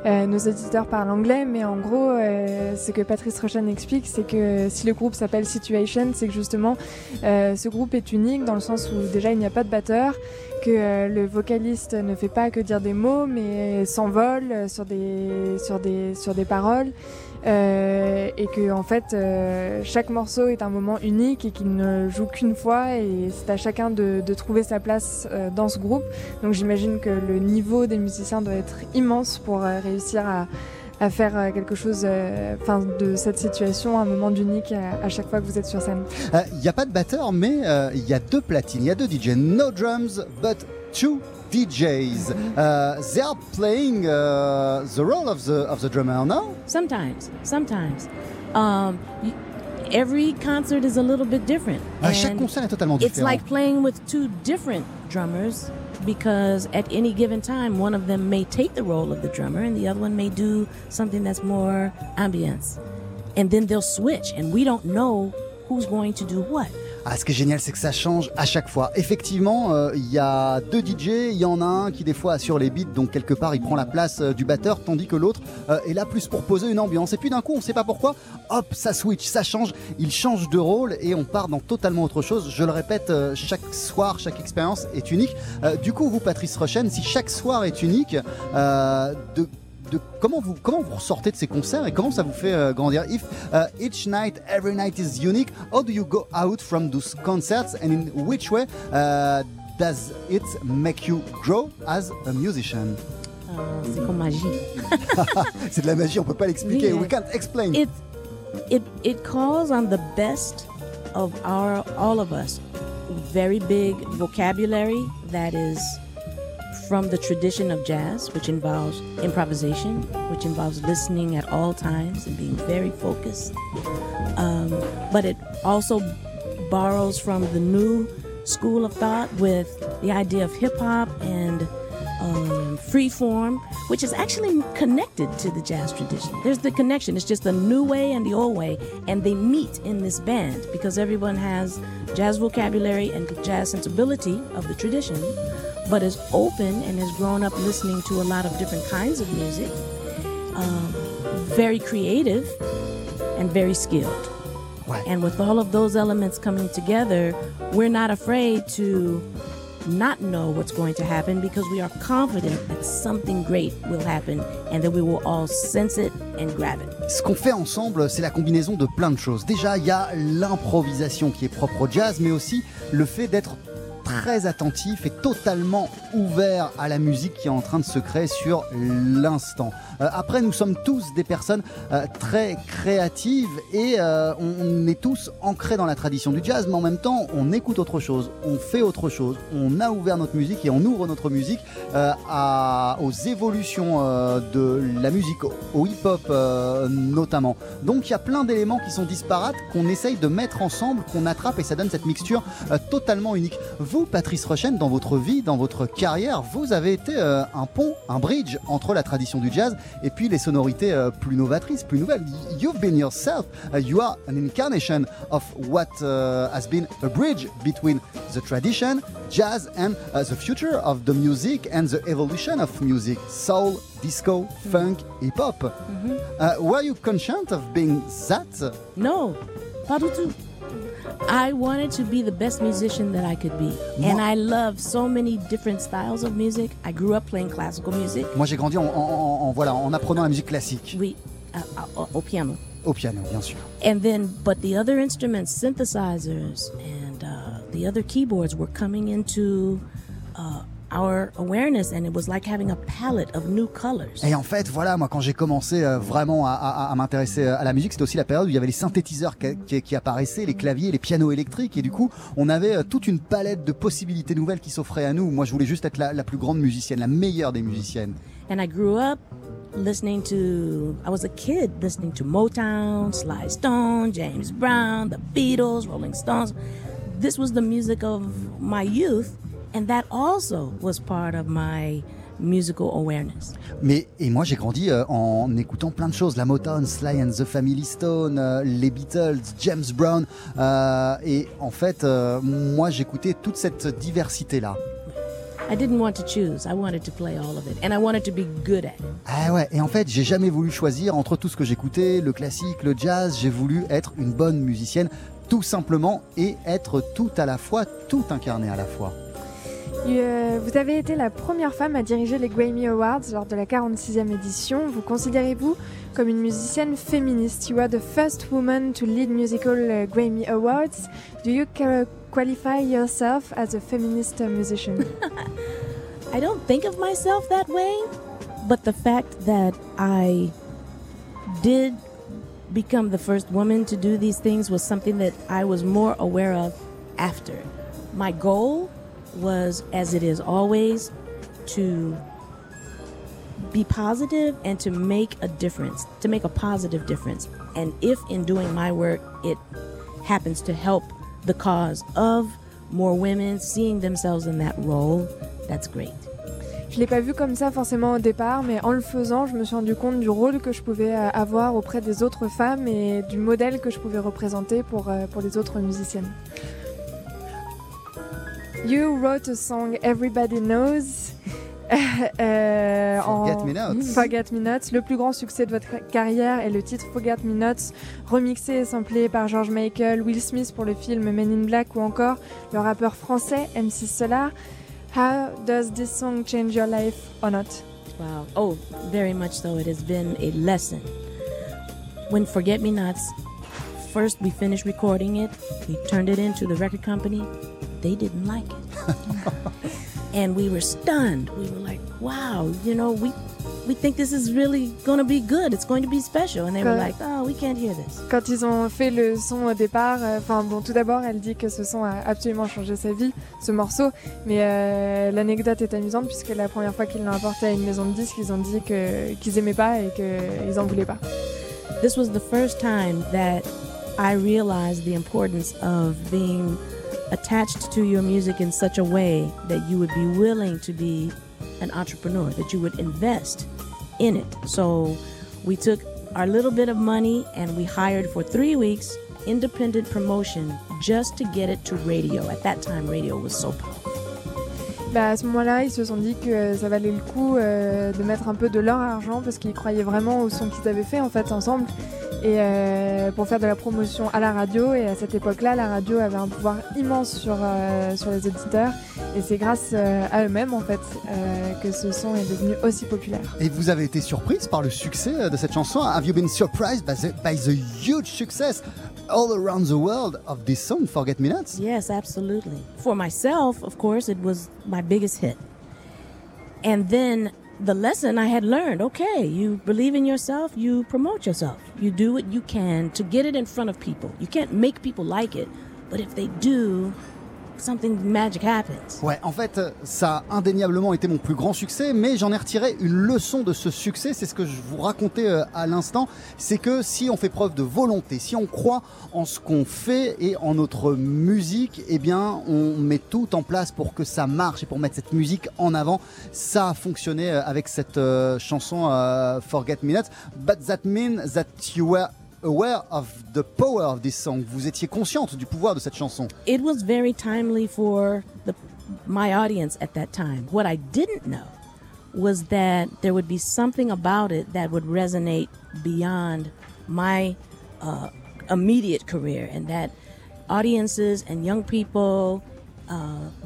[SPEAKER 4] euh, nos auditeurs parlent anglais, mais en gros euh, ce que Patrice Rochen explique c'est que si le groupe s'appelle Situation, c'est que justement ce groupe est unique dans le sens où déjà il n'y a pas de batteur, que le vocaliste ne fait pas que dire des mots mais s'envole sur des, sur des, sur des paroles. Euh, et que en fait euh, chaque morceau est un moment unique et qu'il ne joue qu'une fois et c'est à chacun de, trouver sa place euh, dans ce groupe. Donc j'imagine que le niveau des musiciens doit être immense pour réussir à, faire quelque chose de cette situation un moment d'unique à, à chaque fois que vous êtes sur scène.
[SPEAKER 5] Il n'y a pas de batteur, mais il y a deux platines, il y a deux DJ. No drums, but two DJs. Uh, they are playing uh, the role of the of the drummer now.
[SPEAKER 8] Sometimes, sometimes. Um, every concert is a little bit different.
[SPEAKER 5] Ah, chaque concert est totalement
[SPEAKER 8] It's like playing with two different drummers because at any given time, one of them may take the role of the drummer and the other one may do something that's more ambience. And then they'll switch, and we don't know who's going to do what.
[SPEAKER 5] Ah, ce qui est génial, c'est que ça change à chaque fois. Effectivement, euh, il y a deux DJ, il y en a un qui des fois assure les beats, donc quelque part il prend la place euh, du batteur, tandis que l'autre euh, est là plus pour poser une ambiance. Et puis d'un coup, on ne sait pas pourquoi, hop, ça switch, ça change, il change de rôle et on part dans totalement autre chose. Je le répète, chaque soir, chaque expérience est unique. Du coup, vous, Patrice Rochen, si chaque soir est unique, de de comment vous comment vous ressortez de ces concerts et comment ça vous fait euh, grandir If uh, each night, every night is unique, how do you go out from those concerts and in which way uh, does it make you grow as a musician?
[SPEAKER 8] Uh, c'est comme magie.
[SPEAKER 5] C'est de la magie, on peut pas l'expliquer.
[SPEAKER 8] Yeah.
[SPEAKER 5] We can't explain.
[SPEAKER 8] It, it, it calls on the best of our all of us. Very big vocabulary that is from the tradition of jazz, which involves improvisation, which involves listening at all times and being very focused. Um, but it also borrows from the new school of thought with the idea of hip hop and um, free form, which is actually connected to the jazz tradition. There's the connection. It's just the new way and the old way, and they meet in this band because everyone has jazz vocabulary and jazz sensibility of the tradition, but is open and has grown up listening to a lot of different kinds of music. Um, very creative and very skilled.
[SPEAKER 5] Ouais.
[SPEAKER 8] And with all of those elements coming together, we're not afraid to not know what's going to happen because we are confident that something great will happen and that we will all sense it and grab it.
[SPEAKER 5] Ce qu'on fait ensemble, c'est la combinaison de plein de choses. Déjà, il y a l'improvisation qui est propre au jazz, mais aussi le fait d'être très attentif et totalement ouvert à la musique qui est en train de se créer sur l'instant. Euh, après, nous sommes tous des personnes euh, très créatives et euh, on est tous ancrés dans la tradition du jazz, mais en même temps, on écoute autre chose, on fait autre chose, on a ouvert notre musique et on ouvre notre musique aux évolutions de la musique, au, hip-hop notamment. Donc il y a plein d'éléments qui sont disparates qu'on essaye de mettre ensemble, qu'on attrape et ça donne cette mixture totalement unique. Patrice Rochen, dans votre vie, dans votre carrière, vous avez été euh, un pont, un bridge entre la tradition du jazz et puis les sonorités euh, plus novatrices, plus nouvelles. You've been yourself, uh, you are an incarnation of what uh, has been a bridge between the tradition, jazz, and uh, the future of the music and the evolution of music, soul, disco, funk, hip hop. Uh, were you conscious of being that?
[SPEAKER 8] No, pas du tout. I wanted to be the best musician that I could be. And I love so many different styles of music. I grew up playing classical music.
[SPEAKER 5] Moi, j'ai grandi en, en- en- en- voilà, en apprenant la musique classique,
[SPEAKER 8] Oui, uh, uh, au piano.
[SPEAKER 5] au piano, bien sûr.
[SPEAKER 8] And then, but the other instruments, synthesizers and uh, the other keyboards were coming into uh, our awareness, and it was like having a palette of new colors.
[SPEAKER 5] Et en fait, voilà, moi, quand j'ai commencé euh, vraiment à, à- à m'intéresser euh, à la musique, c'était aussi la période où il y avait les synthétiseurs qui, qui- qui apparaissaient, les claviers, les pianos électriques, et du coup, on avait euh, toute une palette de possibilités nouvelles qui s'offraient à nous. Moi, je voulais juste être la, la plus grande musicienne, la meilleure des musiciennes.
[SPEAKER 8] And I grew up listening to, I was a kid listening to Motown, Sly Stone, James Brown, the Beatles, Rolling Stones. This was the music of my youth, and that also was part of my musical awareness.
[SPEAKER 5] Mais et moi j'ai grandi euh, en écoutant plein de choses, la Motown, Sly and the Family Stone, euh, les Beatles, James Brown, euh, et en fait moi j'écoutais toute cette diversité là.
[SPEAKER 8] I didn't want to choose. I wanted to play all of it, and I wanted to be good at it.
[SPEAKER 5] Ah ouais, et en fait j'ai jamais voulu choisir entre tout ce que j'écoutais, le classique, le jazz, j'ai voulu être une bonne musicienne tout simplement et être tout à la fois, tout incarné à la fois.
[SPEAKER 4] Euh, vous avez été la première femme à diriger les Grammy Awards lors de la 46e édition. Vous considérez-vous comme une musicienne féministe? You are the first woman to lead musical uh, Grammy Awards. Do you qualify yourself as a feminist musician?
[SPEAKER 8] I don't think of myself that way, but the fact that I did become the first woman to do these things was something that I was more aware of after. My goal was, as it is always, to be positive and to make a difference, to make a positive difference. And if in doing my work it happens to help the cause of more women seeing themselves in that role, that's great.
[SPEAKER 4] Je l'ai pas vu comme ça forcément au départ, mais en le faisant, je me suis rendu compte du rôle que je pouvais euh, avoir auprès des autres femmes et du modèle que je pouvais représenter pour, euh, pour les autres musiciennes. You wrote a song Everybody Knows. euh,
[SPEAKER 5] Forget Me Nots.
[SPEAKER 4] Forget Me Nots. Le plus grand succès de votre carrière est le titre Forget Me Nots, remixé et samplé par George Michael, Will Smith pour le film Men in Black ou encore le rappeur français MC Solar. How does this song change your life or not?
[SPEAKER 8] Wow. Oh, very much so. It has been a lesson. When Forget Me Nots, first we finished recording it, we turned it into the record company. They didn't like it. and we were stunned. We were like, wow, you know, we we think this is really going to be good. It's going to be special. And they were like, oh, we can't hear this.
[SPEAKER 4] Quand ils ont fait le son au départ, euh, enfin bon, tout d'abord, elle dit que ce son a absolument changé sa vie, ce morceau. Mais euh, l'anecdote est amusante puisque la première fois qu'ils l'ont apporté à une maison de disques, ils ont dit que qu'ils aimaient pas et qu'ils en voulaient pas.
[SPEAKER 8] This was the first time that I realized the importance of being attached to your music in such a way that you would be willing to be an entrepreneur, that you would invest in it. So we took our little bit of money and we hired for three weeks independent promotion just to get it to radio. At that time, radio was so powerful.
[SPEAKER 4] Bah, à ce moment-là, ils se sont dit que ça valait le coup euh, de mettre un peu de leur argent parce qu'ils croyaient vraiment au son qu'ils avaient fait en fait ensemble et euh, pour faire de la promotion à la radio. Et à cette époque-là, la radio avait un pouvoir immense sur, euh, sur les auditeurs et c'est grâce euh, à eux-mêmes en fait euh, que ce son est devenu aussi populaire.
[SPEAKER 5] Et vous avez été surprise par le succès euh, de cette chanson. Have you been surprised by the, by the huge success all around the world of this song, Forget Me Nots?
[SPEAKER 8] Yes, absolutely. For myself, of course, it was my biggest hit. And then the lesson I had learned okay, you believe in yourself, you promote yourself. You do what you can to get it in front of people. You can't make people like it, but if they do, something magic happens.
[SPEAKER 5] Ouais, en fait, ça a indéniablement été mon plus grand succès, mais j'en ai retiré une leçon de ce succès. C'est ce que je vous racontais euh, à l'instant. C'est que si on fait preuve de volonté, si on croit en ce qu'on fait et en notre musique, eh bien, on met tout en place pour que ça marche et pour mettre cette musique en avant. Ça a fonctionné euh, avec cette euh, chanson Forget Me Not. But that means that you aware of the power of this song. Vous étiez consciente du pouvoir de cette chanson.
[SPEAKER 8] It was very timely for the, my audience at that time. What I didn't know was that there would be something about it that would resonate beyond my uh, immediate career, and that audiences and young people, uh,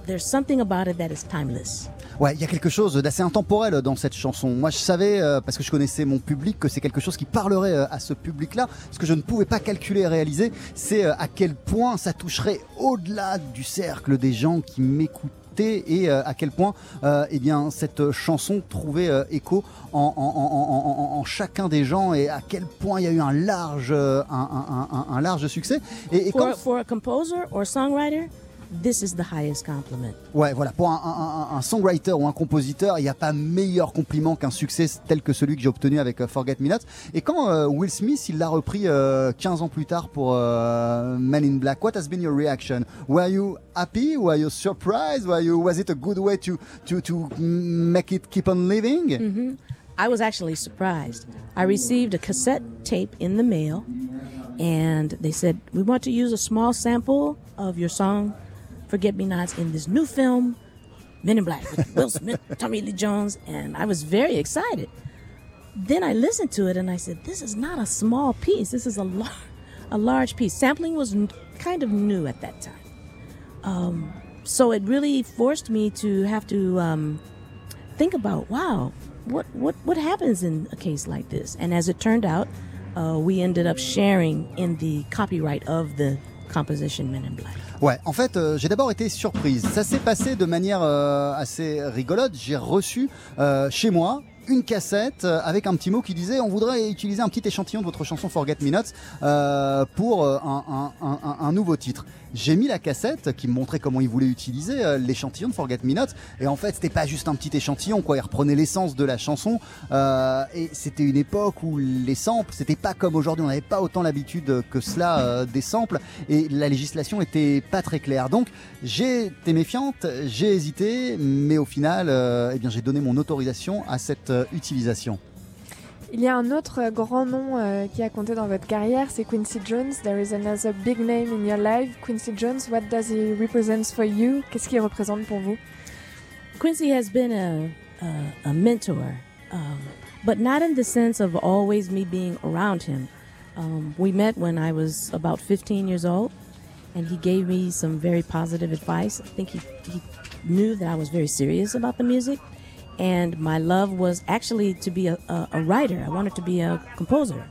[SPEAKER 8] there's something about it that is timeless.
[SPEAKER 5] Ouais, il y a quelque chose d'assez intemporel dans cette chanson. Moi, je savais, euh, parce que je connaissais mon public, que c'est quelque chose qui parlerait euh, à ce public-là. Ce que je ne pouvais pas calculer et réaliser, c'est euh, à quel point ça toucherait au-delà du cercle des gens qui m'écoutaient et euh, à quel point euh, eh bien, cette chanson trouvait euh, écho en, en- en- en- en- en chacun des gens et à quel point il y a eu un large, euh, un, un- un- un large succès. Et, et
[SPEAKER 8] For,
[SPEAKER 5] quand-
[SPEAKER 8] for a composer or songwriter, this is the highest compliment.
[SPEAKER 5] Ouais, voilà. Pour un, un- un- un songwriter ou un compositeur, il n'y a pas meilleur compliment qu'un succès tel que celui que j'ai obtenu avec euh, Forget Me Not. Et quand euh, Will Smith, il l'a repris euh, 15 ans plus tard pour euh, Men in Black, what has been your reaction? Were you happy? Were you surprised? Were you, was it a good way to, to, to make it keep on living?
[SPEAKER 8] hmm I was actually surprised. I received a cassette tape in the mail, and they said, We want to use a small sample of your song, Forget Me Nots, in this new film, Men in Black, with Will Smith, Tommy Lee Jones, and I was very excited. Then I listened to it and I said, This is not a small piece, this is a, lar- a large piece. Sampling was n- kind of new at that time. Um, so it really forced me to have to um, think about wow what what what happens in a case like this and as it turned out uh, we ended up sharing in the copyright of the composition men in black
[SPEAKER 5] Ouais, en fait, euh, j'ai d'abord été surprise. Ça s'est passé de manière euh, assez rigolote. J'ai reçu euh, chez moi une cassette avec un petit mot qui disait on voudrait utiliser un petit échantillon de votre chanson Forget Me Not pour un nouveau titre. J'ai mis la cassette qui me montrait comment il voulait utiliser euh, l'échantillon de Forget Me Not. Et en fait, c'était pas juste un petit échantillon, quoi. Il reprenait l'essence de la chanson. Euh, et c'était une époque où les samples, c'était pas comme aujourd'hui. On n'avait pas autant l'habitude que cela euh, des samples. Et la législation était pas très claire. Donc, j'ai été méfiante, j'ai hésité, mais au final, eh bien, j'ai donné mon autorisation à cette utilisation.
[SPEAKER 4] Il y a un autre grand nom euh, qui a compté dans votre carrière, c'est Quincy Jones. There is another big name in your life. Quincy Jones, what does he represent for you? Qu'est-ce qu'il représente pour vous?
[SPEAKER 8] Quincy has been a, a, a mentor, um, but not in the sense of always me being around him. Um, we met when I was about 15 years old, and he gave me some very positive advice. I think he, he knew that I was very serious about the music and my love was actually to be a, a, a, writer. I wanted to be a composer.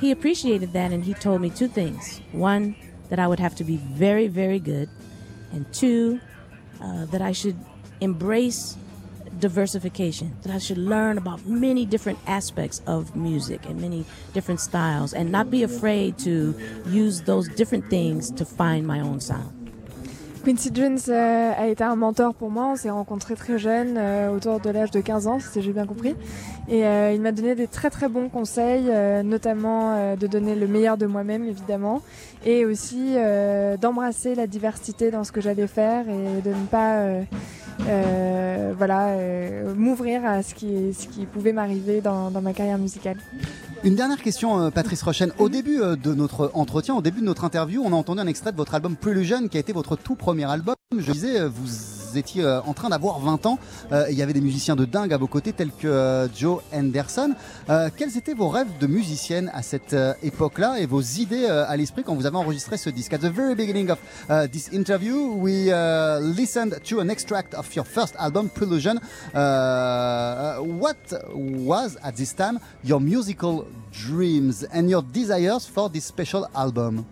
[SPEAKER 8] He appreciated that and he told me two things. One, that I would have to be very, very good, and two, uh, that I should embrace diversification, that I should learn about many different aspects of music and many different styles, and not be afraid to use those different things to find my own sound.
[SPEAKER 4] Quincy Jones euh, a été un mentor pour moi. On s'est rencontrés très jeunes, euh, autour de l'âge de 15 ans, si j'ai bien compris. Et euh, il m'a donné des très très bons conseils, notamment de donner le meilleur de moi-même, évidemment, et aussi d'embrasser la diversité dans ce que j'allais faire et de ne pas voilà, m'ouvrir à ce qui, ce qui pouvait m'arriver dans, dans ma carrière musicale.
[SPEAKER 5] Une dernière question, euh, Patrice Rochen. Au début euh, de notre entretien, au début de notre interview, on a entendu un extrait de votre album Prelusion, qui a été votre tout premier album. Je disais, euh, vous étiez en train d'avoir 20 ans. Il y avait des musiciens de dingue à vos côtés, tels que Joe Henderson. quels étaient vos rêves de musicienne à cette époque-là et vos idées à l'esprit quand vous avez enregistré ce disque? At the very beginning of this interview, we listened to an extract of your first album, Prelusion. what was at this time your musical dreams and your desires for this special album?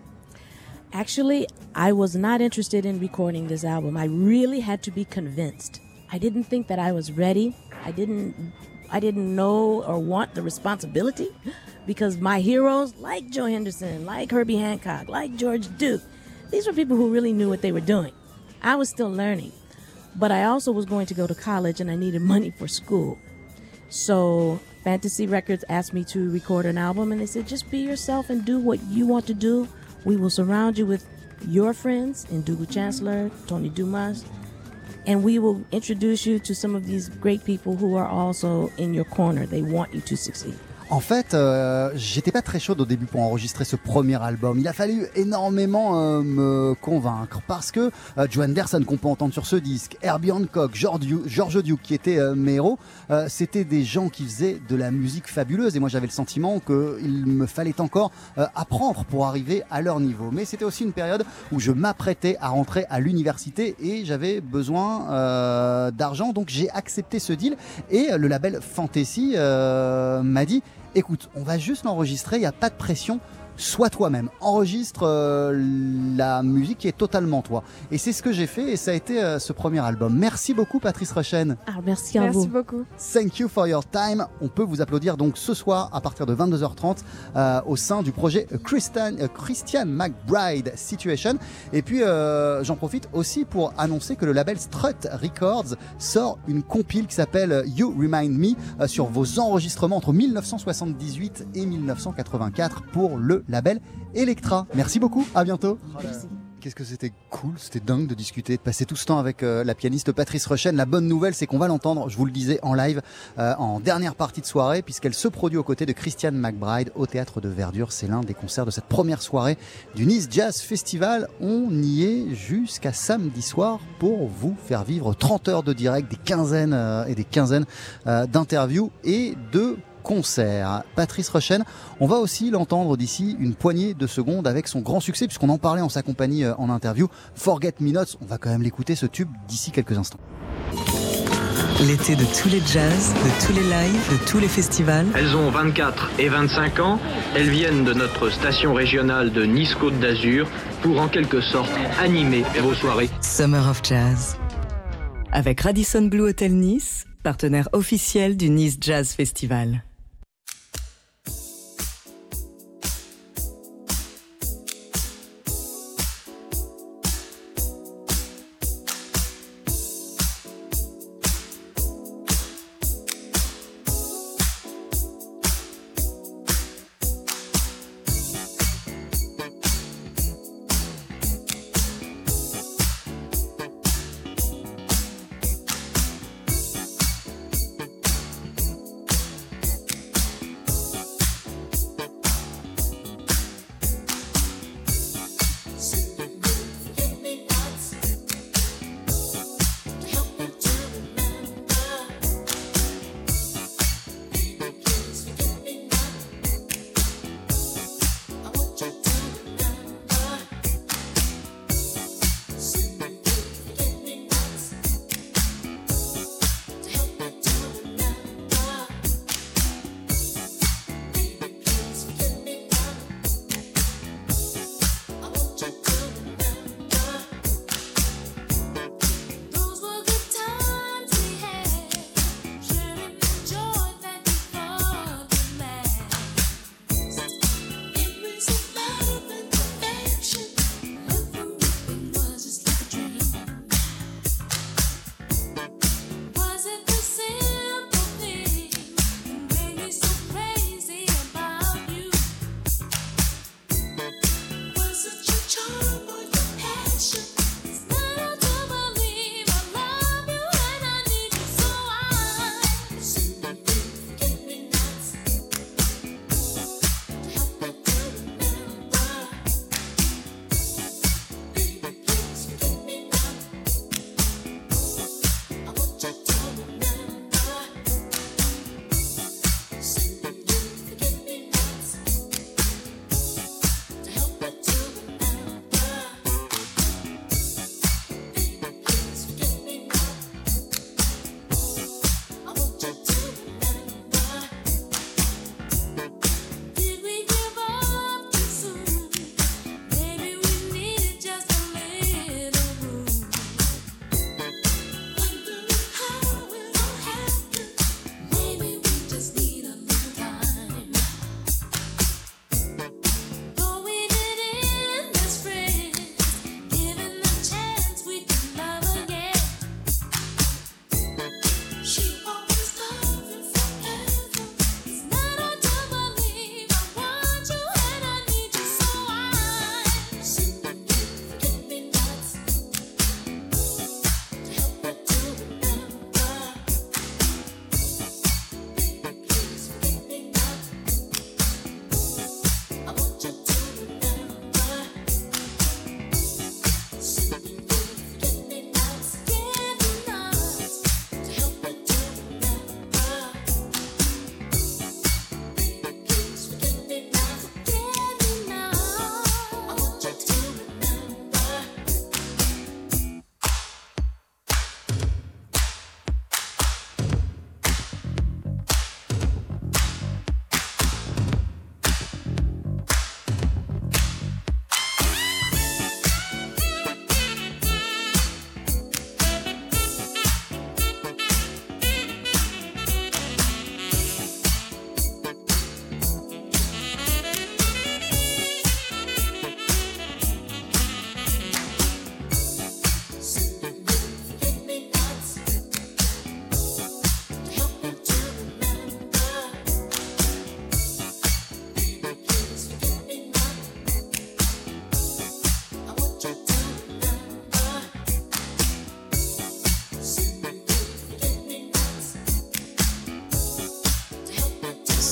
[SPEAKER 8] Actually, I was not interested in recording this album. I really had to be convinced. I didn't think that I was ready. I didn't I didn't know or want the responsibility because my heroes like Joe Henderson, like Herbie Hancock, like George Duke, these were people who really knew what they were doing. I was still learning. But I also was going to go to college and I needed money for school. So Fantasy Records asked me to record an album, and they said, just be yourself and do what you want to do. We will surround you with your friends and Dougal Chancellor, Tony Dumas, and we will introduce you to some of these great people who are also in your corner. They want you to succeed.
[SPEAKER 5] En fait, euh, j'étais pas très chaude au début pour enregistrer ce premier album. Il a fallu énormément euh, me convaincre parce que euh, Joe Anderson qu'on peut entendre sur ce disque, Herbie Hancock, George Duke qui étaient euh, mes héros, c'était des gens qui faisaient de la musique fabuleuse et moi j'avais le sentiment qu'il me fallait encore apprendre pour arriver à leur niveau. Mais c'était aussi une période où je m'apprêtais à rentrer à l'université et j'avais besoin d'argent donc j'ai accepté ce deal et le label Fantasy m'a dit écoute, on va juste l'enregistrer, il n'y a pas de pression, sois toi-même. Enregistre euh, la musique qui est totalement toi. Et c'est ce que j'ai fait et ça a été euh, ce premier album. Merci beaucoup Patrice Rochen.
[SPEAKER 8] Ah, merci à
[SPEAKER 4] vous. Merci beaucoup.
[SPEAKER 5] Thank you for your time. On peut vous applaudir donc ce soir à partir de 22h30 euh, au sein du projet Christian, Christian McBride Situation. Et puis j'en profite aussi pour annoncer que le label Strut Records sort une compile qui s'appelle You Remind Me sur vos enregistrements entre 1978 et 1984 pour le label Electra. Merci beaucoup, à bientôt. Qu'est-ce que c'était cool, c'était dingue de discuter, de passer tout ce temps avec euh, la pianiste Patrice Rochen. La bonne nouvelle, c'est qu'on va l'entendre, je vous le disais, en live, euh, en dernière partie de soirée, puisqu'elle se produit aux côtés de Christiane McBride au Théâtre de Verdure. C'est l'un des concerts de cette première soirée du Nice Jazz Festival. On y est jusqu'à samedi soir pour vous faire vivre 30 heures de direct, des quinzaines euh, et des quinzaines d'interviews et de concert. Patrice Rochen, on va aussi l'entendre d'ici une poignée de secondes avec son grand succès, puisqu'on en parlait en sa compagnie euh, en interview, Forget Me Notes. On va quand même l'écouter ce tube d'ici quelques instants.
[SPEAKER 1] L'été de tous les jazz, de tous les lives, de tous les festivals.
[SPEAKER 3] Elles ont 24 et 25 ans. Elles viennent de notre station régionale de Nice-Côte d'Azur pour en quelque sorte animer vos soirées.
[SPEAKER 1] Summer of Jazz. Avec Radisson Blue Hotel Nice, partenaire officiel du Nice Jazz Festival.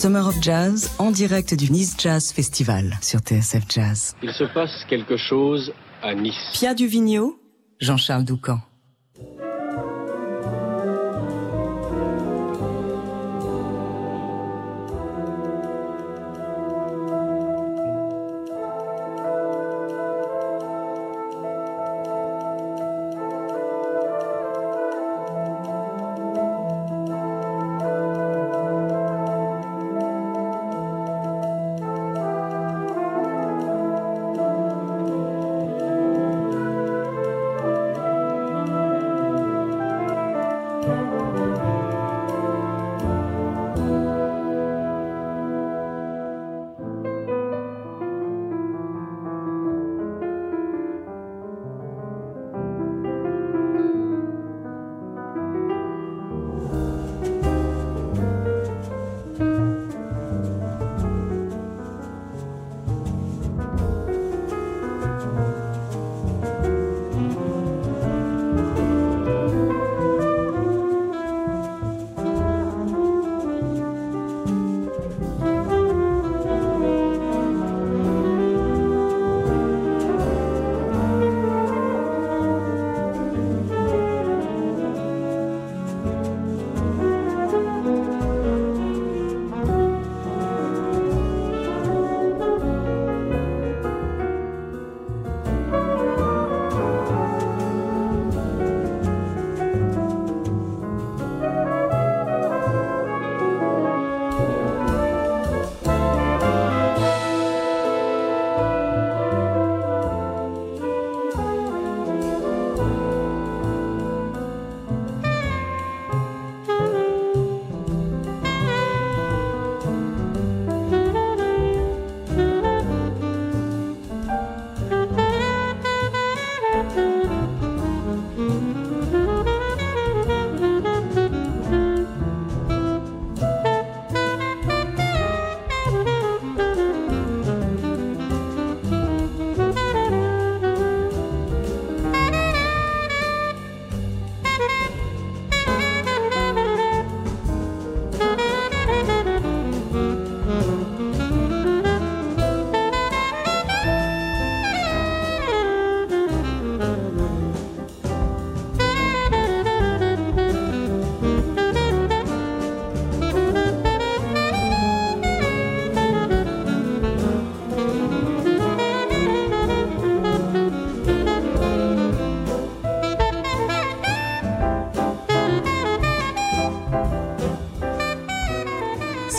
[SPEAKER 1] Summer of Jazz en direct du Nice Jazz Festival sur TSF Jazz.
[SPEAKER 9] Il se passe quelque chose à Nice.
[SPEAKER 1] Pia Duvigneau, Jean-Charles Doucan.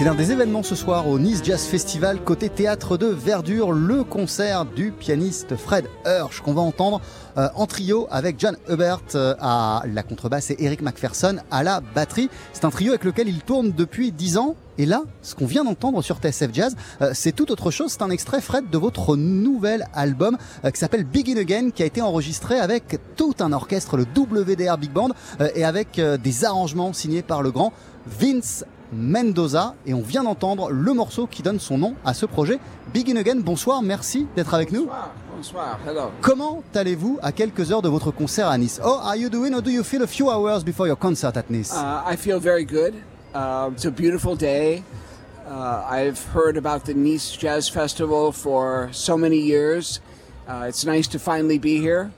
[SPEAKER 5] L'un des événements ce soir au Nice Jazz Festival côté théâtre de Verdure, le concert du pianiste Fred Hirsch qu'on va entendre euh, en trio avec John Hubert euh, à la contrebasse et Eric McPherson à la batterie. C'est un trio avec lequel il tourne depuis 10 ans. Et là, ce qu'on vient d'entendre sur TSF Jazz, euh, c'est tout autre chose. C'est un extrait, Fred, de votre nouvel album euh, qui s'appelle Begin Again, qui a été enregistré avec tout un orchestre, le WDR Big Band, euh, et avec des arrangements signés par le grand Vince Mendoza. Et on vient d'entendre le morceau qui donne son nom à ce projet. Begin Again, bonsoir, merci d'être avec nous.
[SPEAKER 6] Bonsoir, hello.
[SPEAKER 5] Comment allez-vous à quelques heures de votre concert à Nice? How are you doing or do you feel a few hours before your concert at Nice?
[SPEAKER 6] Uh, I feel very good. Uh, it's a beautiful day. Uh, I've heard about the Nice Jazz Festival for so many years. Uh, it's nice to finally be here,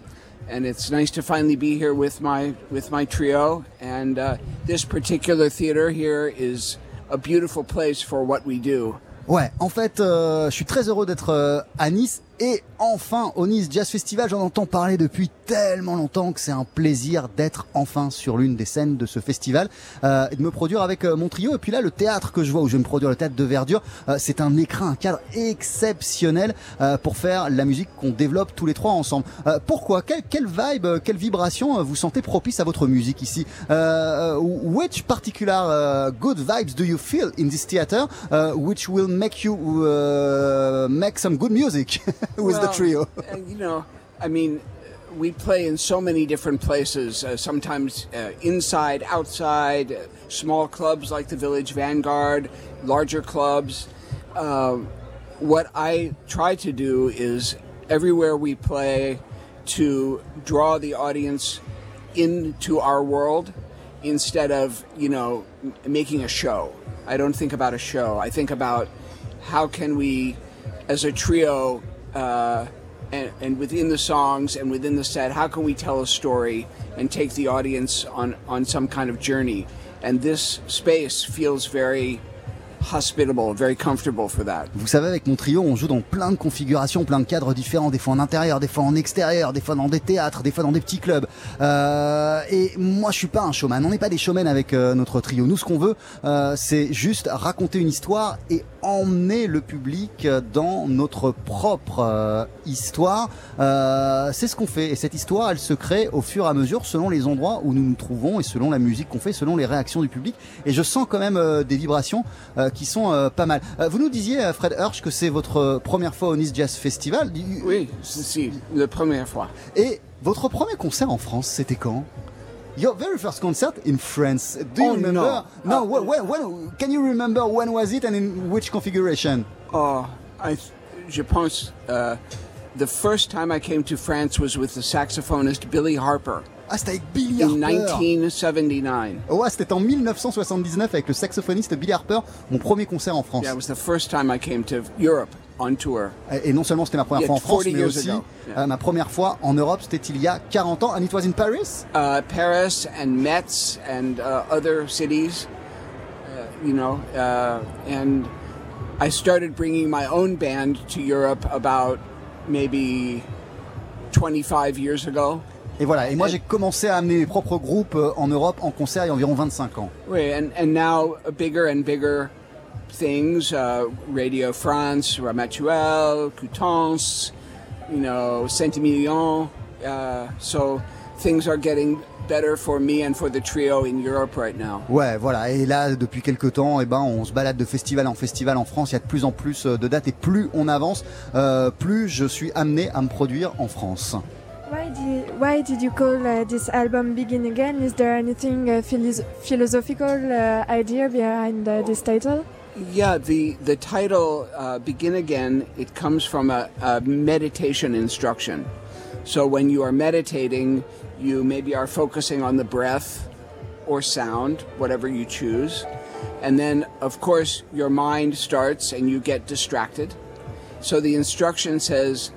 [SPEAKER 6] and it's nice to finally be here with my with my trio. And uh, this particular theater here is a beautiful place for what we do.
[SPEAKER 5] Ouais, en fait, euh, je suis très heureux d'être euh, à Nice et enfin au Nice Jazz Festival. J'en entends parler depuis tellement longtemps que c'est un plaisir d'être enfin sur l'une des scènes de ce festival euh, et de me produire avec euh, mon trio. Et puis là, le théâtre que je vois où je vais me produire, le théâtre de Verdure, euh, c'est un écran, un cadre exceptionnel euh, pour faire la musique qu'on développe tous les trois ensemble. Euh, pourquoi? Quelle, quelle vibe, quelle vibration vous sentez propice à votre musique ici? Which particular uh, good vibes do you feel in this theater, uh, which will make you uh, make some good music? with the
[SPEAKER 6] Well,
[SPEAKER 5] trio?
[SPEAKER 6] uh, you know, I mean, we play in so many different places. Uh, sometimes uh, inside, outside, uh, small clubs like the Village Vanguard, larger clubs. Uh, what I try to do is everywhere we play to draw the audience into our world instead of you know m- making a show. I don't think about a show. I think about how can we, as a trio, uh, and, and within the songs and within the set, how can we tell a story and take the audience on on some kind of journey? And this space feels very hospitable, very comfortable for that.
[SPEAKER 5] Vous savez, avec mon trio, on joue dans plein de configurations, plein de cadres différents, des fois en intérieur, des fois en extérieur, des fois dans des théâtres, des fois dans des petits clubs. Euh, et moi, je suis pas un showman. On n'est pas des showmen avec euh, notre trio. Nous, ce qu'on veut, euh, c'est juste raconter une histoire et emmener le public dans notre propre euh, histoire. Euh, c'est ce qu'on fait. Et cette histoire, elle se crée au fur et à mesure selon les endroits où nous nous trouvons et selon la musique qu'on fait, selon les réactions du public. Et je sens quand même euh, des vibrations qui sont pas mal. Vous nous disiez, Fred Hirsch, que c'est votre première fois au Nice Jazz Festival.
[SPEAKER 6] Oui, c'est la première fois.
[SPEAKER 5] Et votre premier concert en France, c'était quand? Your very first concert in France. Do you
[SPEAKER 6] Oh,
[SPEAKER 5] remember?
[SPEAKER 6] no.
[SPEAKER 5] No, when, when- can you remember when was it and in which configuration?
[SPEAKER 6] Oh, I, je pense, uh, the first time I came to France was with the saxophonist Billy Harper.
[SPEAKER 5] Ah, c'était avec Billy
[SPEAKER 6] in
[SPEAKER 5] Harper.
[SPEAKER 6] 1979.
[SPEAKER 5] Ouais, c'était en 1979 avec le saxophoniste Billy Harper, mon premier concert en France.
[SPEAKER 6] Yeah, it was the first time I came to Europe.
[SPEAKER 5] Et non seulement c'était ma première
[SPEAKER 6] Yeah,
[SPEAKER 5] fois en France,
[SPEAKER 6] 40
[SPEAKER 5] mais aussi euh, ma première fois en Europe, c'était il y a 40 ans. And it was in Paris?
[SPEAKER 6] Uh, Paris and Metz and uh, other cities, uh, you know, uh, and I started bringing my own band to Europe about maybe 25 years ago.
[SPEAKER 5] Et voilà, et moi j'ai commencé à amener mes propres groupes euh, en Europe en concert il y a environ 25 ans.
[SPEAKER 6] Right, and, and now bigger and bigger things, uh, Radio France, Ramatuel, Coutances, you know, Saint-Emilion. Uh, so things are getting better for me and for the trio in Europe right now.
[SPEAKER 5] Ouais, voilà. Et là, depuis quelques temps, eh ben, on se balade de festival en festival en France. Il y a de plus en plus euh, de dates et plus on avance, euh, plus je suis amené à me produire en France.
[SPEAKER 4] Why did, why did you call uh, this album Begin Again? Is there anything uh, philosophical uh, idea behind uh, this title?
[SPEAKER 6] Yeah, the the title uh, "Begin Again" it comes from a, a meditation instruction. So when you are meditating, you maybe are focusing on the breath or sound, whatever you choose, and then of course your mind starts and you get distracted. So the instruction says,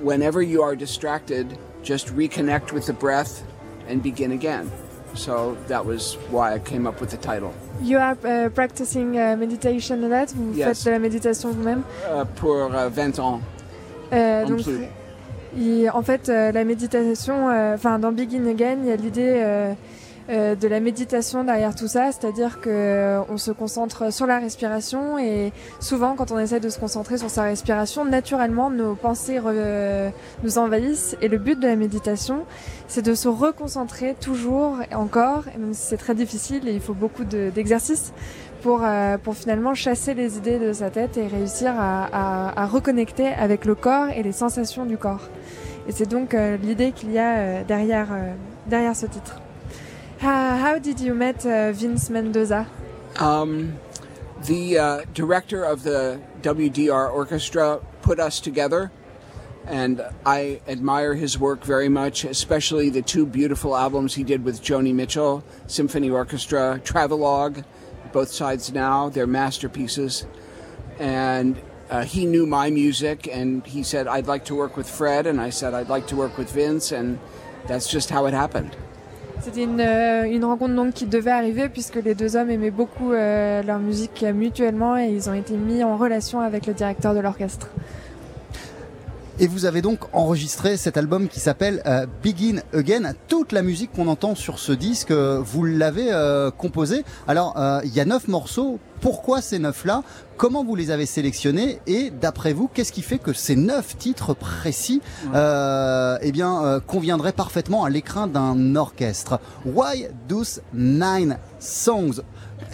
[SPEAKER 6] whenever you are distracted, just reconnect with the breath and begin again. So that was why I came up with the title.
[SPEAKER 4] You are uh, practicing uh, meditation a lot? Vous
[SPEAKER 6] Yes.
[SPEAKER 4] faites de la méditation vous-même?
[SPEAKER 6] Uh, pour uh, 20 ans.
[SPEAKER 4] Euh,
[SPEAKER 6] En
[SPEAKER 4] donc,
[SPEAKER 6] plus.
[SPEAKER 4] en fait, euh, la méditation, euh, enfin, dans Begin Again, il y a l'idée euh, euh, de la méditation derrière tout ça, c'est-à-dire que euh, on se concentre sur la respiration et souvent, quand on essaie de se concentrer sur sa respiration, naturellement, nos pensées re- nous envahissent. Et le but de la méditation, c'est de se reconcentrer toujours et encore, même si c'est très difficile et il faut beaucoup de- d'exercices pour, euh, pour finalement chasser les idées de sa tête et réussir à, à- à reconnecter avec le corps et les sensations du corps. Et c'est donc euh, l'idée qu'il y a euh, derrière, euh, derrière ce titre. Ah, how did you meet uh, Vince Mendoza?
[SPEAKER 6] Um, the uh, director of the WDR orchestra put us together, and I admire his work very much, especially the two beautiful albums he did with Joni Mitchell, Symphony Orchestra, Travelogue, both sides now, they're masterpieces. And uh, he knew my music, and he said, I'd like to work with Fred, and I said, I'd like to work with Vince, and that's just how it happened.
[SPEAKER 4] C'était une, euh, une rencontre donc qui devait arriver puisque les deux hommes aimaient beaucoup euh, leur musique mutuellement et ils ont été mis en relation avec le directeur de l'orchestre.
[SPEAKER 5] Et vous avez donc enregistré cet album qui s'appelle euh, Begin Again. Toute la musique qu'on entend sur ce disque, vous l'avez composée. Alors, il y a neuf morceaux. Pourquoi ces neuf-là Comment vous les avez sélectionnés Et d'après vous, qu'est-ce qui fait que ces neuf titres précis, euh, eh bien, euh, conviendraient parfaitement à l'écran d'un orchestre Why those nine songs?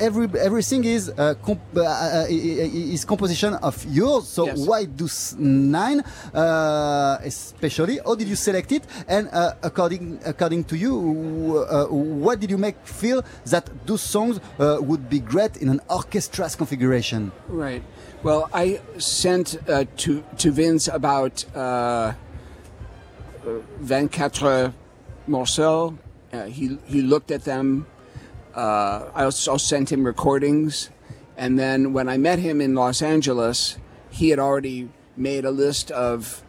[SPEAKER 5] Every, everything is uh, comp uh, uh, is composition of yours. So
[SPEAKER 6] Yes.
[SPEAKER 5] why those nine? Uh, especially, how did you select it? And uh, according according to you, uh, what did you make feel that those songs uh, would be great in an orchestra's configuration?
[SPEAKER 6] Right. Well, I sent uh, to to Vince about uh, uh, 24 morceaux. Uh, he he looked at them. uh, I also sent him recordings. And then when I met him in Los Angeles, he had already made a list of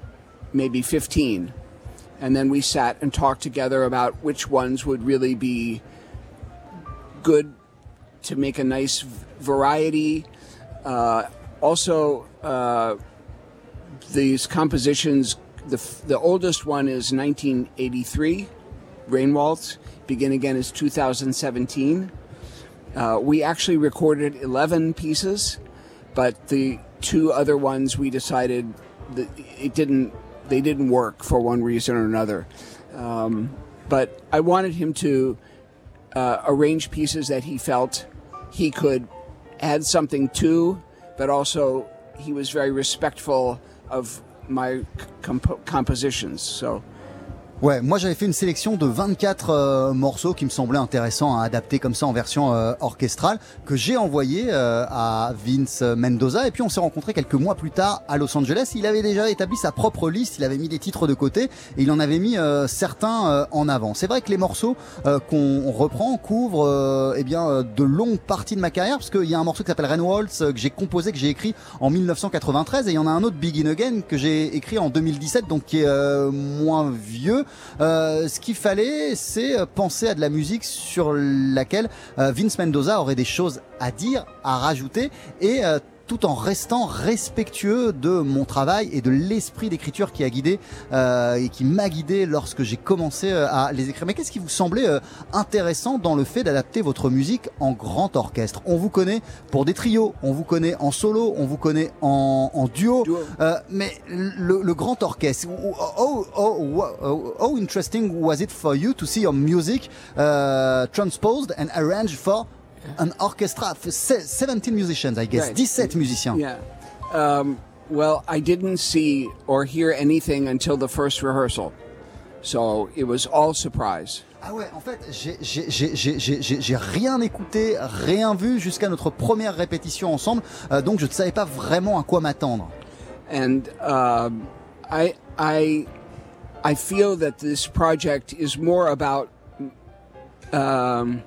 [SPEAKER 6] maybe 15. And then we sat and talked together about which ones would really be good to make a nice variety. Uh, also, uh, these compositions, the, the oldest one is 1983, Rain Waltz. Begin Again is 2017. Uh, we actually recorded 11 pieces, but the two other ones we decided that it didn't they didn't work for one reason or another. Um, but I wanted him to uh, arrange pieces that he felt he could add something to, but also he was very respectful of my comp- compositions. So.
[SPEAKER 5] Ouais, moi j'avais fait une sélection de 24 euh, morceaux qui me semblaient intéressants à adapter comme ça en version euh, orchestrale, que j'ai envoyé euh, à Vince Mendoza. Et puis on s'est rencontrés quelques mois plus tard à Los Angeles. Il avait déjà établi sa propre liste, il avait mis des titres de côté et il en avait mis euh, certains euh, en avant. C'est vrai que les morceaux euh, qu'on reprend couvrent eh bien, de longues parties de ma carrière, parce qu'il y a un morceau qui s'appelle Rain Waltz euh, que j'ai composé, que j'ai écrit en 1993, et il y en a un autre, Begin Again, que j'ai écrit en 2017, donc qui est moins vieux. Euh, ce qu'il fallait, c'est euh, penser à de la musique sur laquelle euh, Vince Mendoza aurait des choses à dire, à rajouter, et tout en restant respectueux de mon travail et de l'esprit d'écriture qui a guidé euh, et qui m'a guidé lorsque j'ai commencé euh, à les écrire. Mais qu'est-ce qui vous semblait euh, intéressant dans le fait d'adapter votre musique en grand orchestre? On vous connaît pour des trios, on vous connaît en solo, on vous connaît en, en duo, euh, mais le, le grand orchestre. Oh, oh, oh, how interesting was it for you to see your music uh, transposed and arranged for an orchestra of se- 17 musicians, I guess,
[SPEAKER 6] Right.
[SPEAKER 5] 17 musiciens.
[SPEAKER 6] Yeah. Um, well, I didn't see or hear anything until the first rehearsal. So it was all surprise.
[SPEAKER 5] Ah ouais, en fait, j'ai- rien écouté, rien vu jusqu'à notre première répétition ensemble, euh, donc je ne savais pas vraiment à quoi m'attendre.
[SPEAKER 6] And um, I, I, I feel that this project is more about um,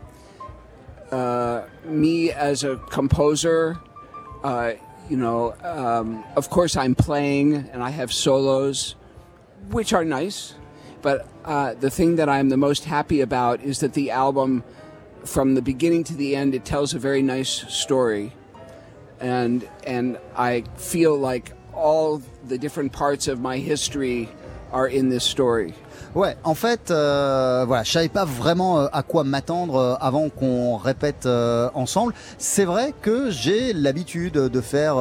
[SPEAKER 6] uh, me as a composer. Uh, you know, um, of course, I'm playing and I have solos, which are nice. But uh, the thing that I'm the most happy about is that the album, from the beginning to the end, it tells a very nice story, and and I feel like all the different parts of my history are in this story.
[SPEAKER 5] Ouais, en fait, euh, voilà, je savais pas vraiment euh, à quoi m'attendre euh, avant qu'on répète euh, ensemble. C'est vrai que j'ai l'habitude de faire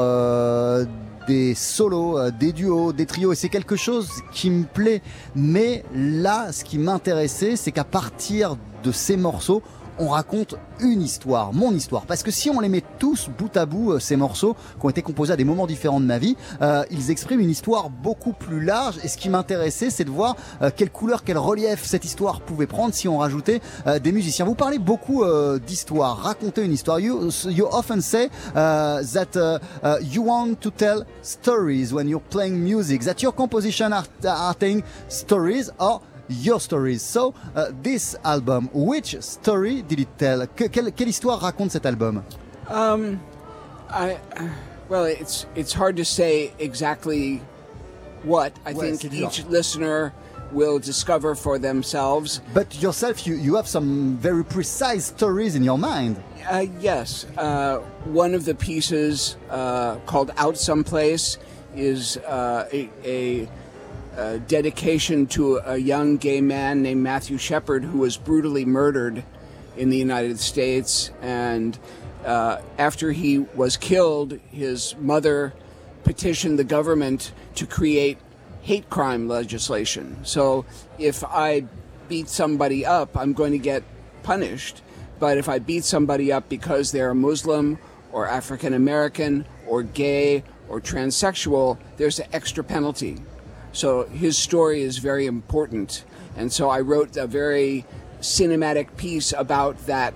[SPEAKER 5] des solos, des duos, des trios, et c'est quelque chose qui me plaît. Mais là, ce qui m'intéressait, c'est qu'à partir de ces morceaux, on raconte une histoire, mon histoire. Parce que si on les met tous bout à bout, euh, ces morceaux qui ont été composés à des moments différents de ma vie, euh, ils expriment une histoire beaucoup plus large. Et ce qui m'intéressait, c'est de voir euh, quelle couleur, quel relief cette histoire pouvait prendre si on rajoutait euh, des musiciens. Vous parlez beaucoup euh, d'histoire, raconter une histoire. You, you often say uh, that uh, uh, you want to tell stories when you're playing music, that your composition are, are telling stories or your stories. So, uh, this album, which story did it tell? Que- quelle, quelle histoire raconte cet album
[SPEAKER 6] Um, I well, it's it's hard to say exactly what. I
[SPEAKER 5] Ouais,
[SPEAKER 6] think each listener will discover for themselves.
[SPEAKER 5] But yourself, you, you have some very precise stories in your mind.
[SPEAKER 6] Uh, yes, uh, one of the pieces uh, called "Out Someplace" is uh, a, a, a dedication to a young gay man named Matthew Shepard who was brutally murdered in the United States. And uh, after he was killed, his mother petitioned the government to create hate crime legislation. So if I beat somebody up, I'm going to get punished. But if I beat somebody up because they're Muslim or African American or gay or transsexual, there's an extra penalty. So his story is very important. And so I wrote a very cinematic piece about that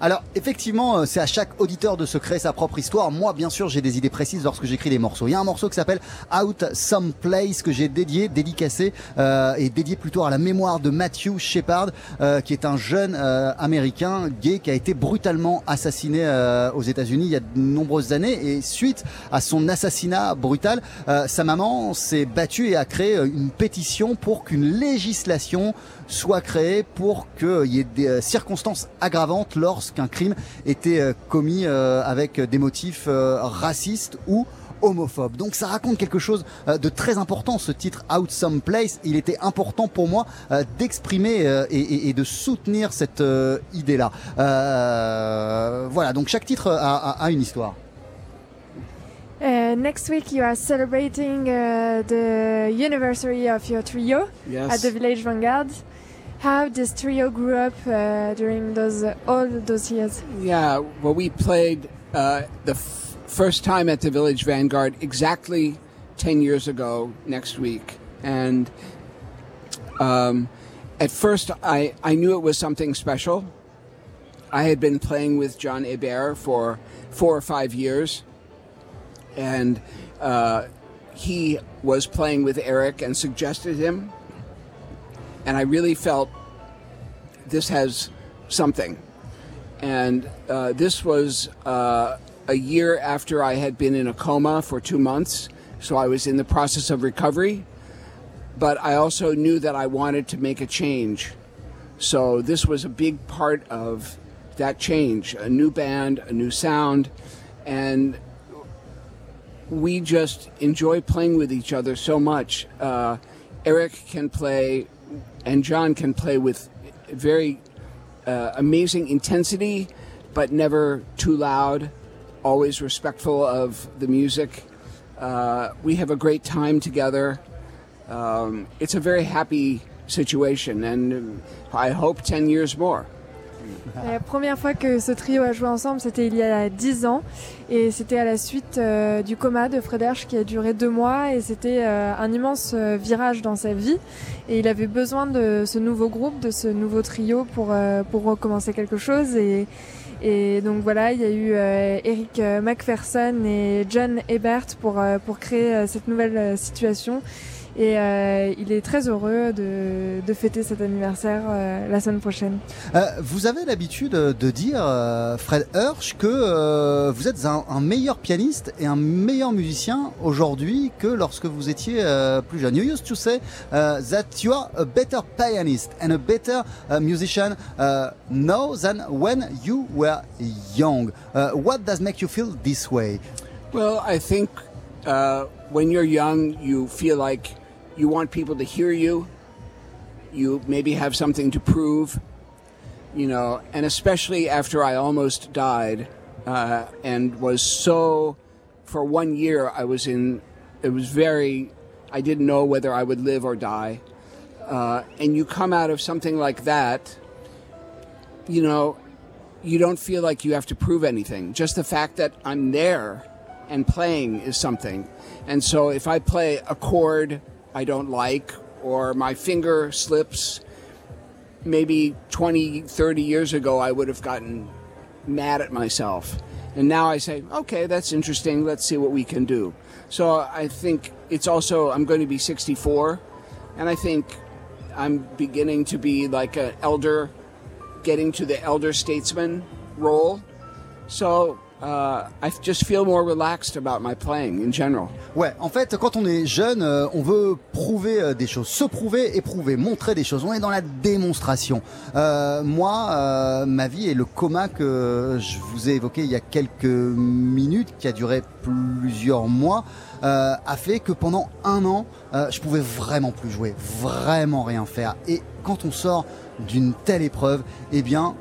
[SPEAKER 5] Alors effectivement, euh, c'est à chaque auditeur de se créer sa propre histoire. Moi, bien sûr, j'ai des idées précises lorsque j'écris des morceaux. Il y a un morceau qui s'appelle Out Some Place que j'ai dédié, dédicacé euh, et dédié plutôt à la mémoire de Matthew Shepard, euh, qui est un jeune euh, américain gay qui a été brutalement assassiné euh, aux États-Unis il y a de nombreuses années. Et suite à son assassinat brutal, euh, sa maman s'est battue et a créé une pétition pour qu'une législation soit créée pour qu'il y ait des euh, circonstances aggravantes lorsqu'un crime était euh, commis euh, avec des motifs euh, racistes ou homophobes. Donc ça raconte quelque chose euh, de très important, ce titre Out Some Place. Il était important pour moi euh, d'exprimer euh, et, de soutenir cette euh, idée-là. Euh, voilà, donc chaque titre a, a- a une histoire.
[SPEAKER 4] Uh, next week you are celebrating uh, the anniversary of your trio
[SPEAKER 6] Yes.
[SPEAKER 4] at the Village Vanguard. How this trio grew up uh, during those uh, all those years.
[SPEAKER 6] Yeah, well, we played uh, the first time at the Village Vanguard exactly 10 years ago next week. And um, at first, I, I knew it was something special. I had been playing with John Hebert for four or five years. And uh, he was playing with Eric and suggested him. And I really felt this has something. And uh, this was uh, a year after I had been in a coma for two months. So I was in the process of recovery. But I also knew that I wanted to make a change. So this was a big part of that change a new band, a new sound. And we just enjoy playing with each other so much. Uh, Eric can play, and John can play with very uh, amazing intensity, but never too loud, always respectful of the music. Uh, we have a great time together. Um, it's a very happy situation, and I hope 10 years more.
[SPEAKER 4] La première fois que ce trio a joué ensemble, c'était il y a 10 ans. Et c'était à la suite euh, du coma de Frederich qui a duré deux mois. Et c'était euh, un immense euh, virage dans sa vie. Et il avait besoin de ce nouveau groupe, de ce nouveau trio pour, pour recommencer quelque chose. Et, et donc voilà, il y a eu Eric McPherson et John Ebert pour, pour créer cette nouvelle situation. Et euh, il est très heureux de, de fêter cet anniversaire euh, la semaine prochaine.
[SPEAKER 5] Euh, vous avez l'habitude de dire, euh, Fred Hirsch, que euh, vous êtes un, un meilleur pianiste et un meilleur musicien aujourd'hui que lorsque vous étiez euh, plus jeune. You used to say uh, that you are a better pianist and a better uh, musician uh, now than when you were young. Uh, what does make you feel this way?
[SPEAKER 6] Well, I think uh, when you're young, you feel like you want people to hear you. You maybe have something to prove, you know, and especially after I almost died uh, and was so, for one year, I was in, it was very, I didn't know whether I would live or die. Uh, and you come out of something like that, you know, you don't feel like you have to prove anything. Just the fact that I'm there and playing is something. And so if I play a chord I don't like or my finger slips, maybe 20, 30 years ago I would have gotten mad at myself. And now I say, okay, that's interesting. Let's see what we can do. So I think it's also, I'm going to be 64, and I think I'm beginning to be like an elder, getting to the elder statesman role. So
[SPEAKER 5] Ouais, en fait, quand on est jeune, euh, on veut prouver euh, des choses, se prouver et prouver, montrer des choses. On est dans la démonstration. Euh, moi, euh, ma vie et le coma que je vous ai évoqué il y a quelques minutes, qui a duré plusieurs mois, euh, a fait que pendant un an, euh, je pouvais vraiment plus jouer, vraiment rien faire. Et quand on sort d'une telle épreuve, eh bien,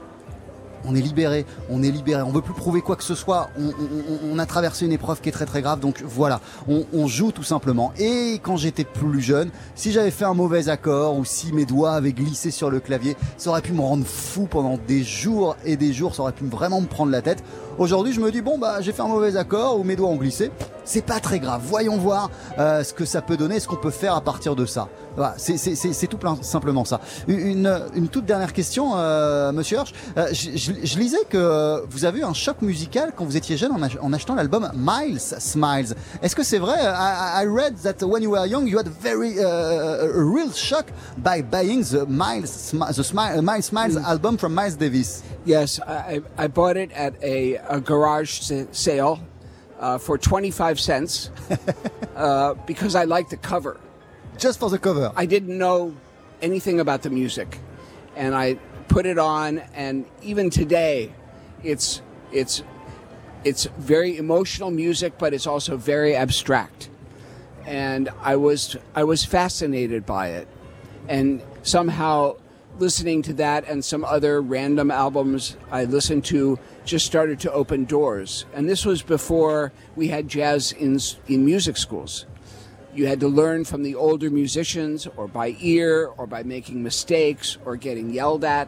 [SPEAKER 5] on est libéré, on est libéré, on veut plus prouver quoi que ce soit, on, a traversé une épreuve qui est très très grave, donc voilà, on, on joue tout simplement. Et quand j'étais plus jeune, si j'avais fait un mauvais accord ou si mes doigts avaient glissé sur le clavier, ça aurait pu me rendre fou pendant des jours et des jours, ça aurait pu vraiment me prendre la tête. Aujourd'hui, je me dis bon bah j'ai fait un mauvais accord ou mes doigts ont glissé, c'est pas très grave. Voyons voir euh, ce que ça peut donner, ce qu'on peut faire à partir de ça. Voilà, c'est- tout plein- simplement ça. Une, une toute dernière question, euh, Monsieur Hirsch. Euh, je, je- je lisais que vous avez eu un choc musical quand vous étiez jeune en, ach- en achetant l'album Miles Smiles. Est-ce que c'est vrai? I, I read that when you were young, you had a very uh, a real shock by buying the Miles the Smi- Miles Smiles album from Miles Davis.
[SPEAKER 6] Yes, I, I bought it at a, a garage sale uh, for 25 cents uh, because I liked the cover.
[SPEAKER 5] Just for the cover.
[SPEAKER 6] I didn't know anything about the music, and I put it on, and even today, it's it's it's very emotional music, but it's also very abstract. And I was I was fascinated by it, and somehow listening to that and some other random albums I listened to just started to open doors. And this was before we had jazz in in music schools. You had to learn from the older musicians or by ear or by making mistakes or getting yelled at,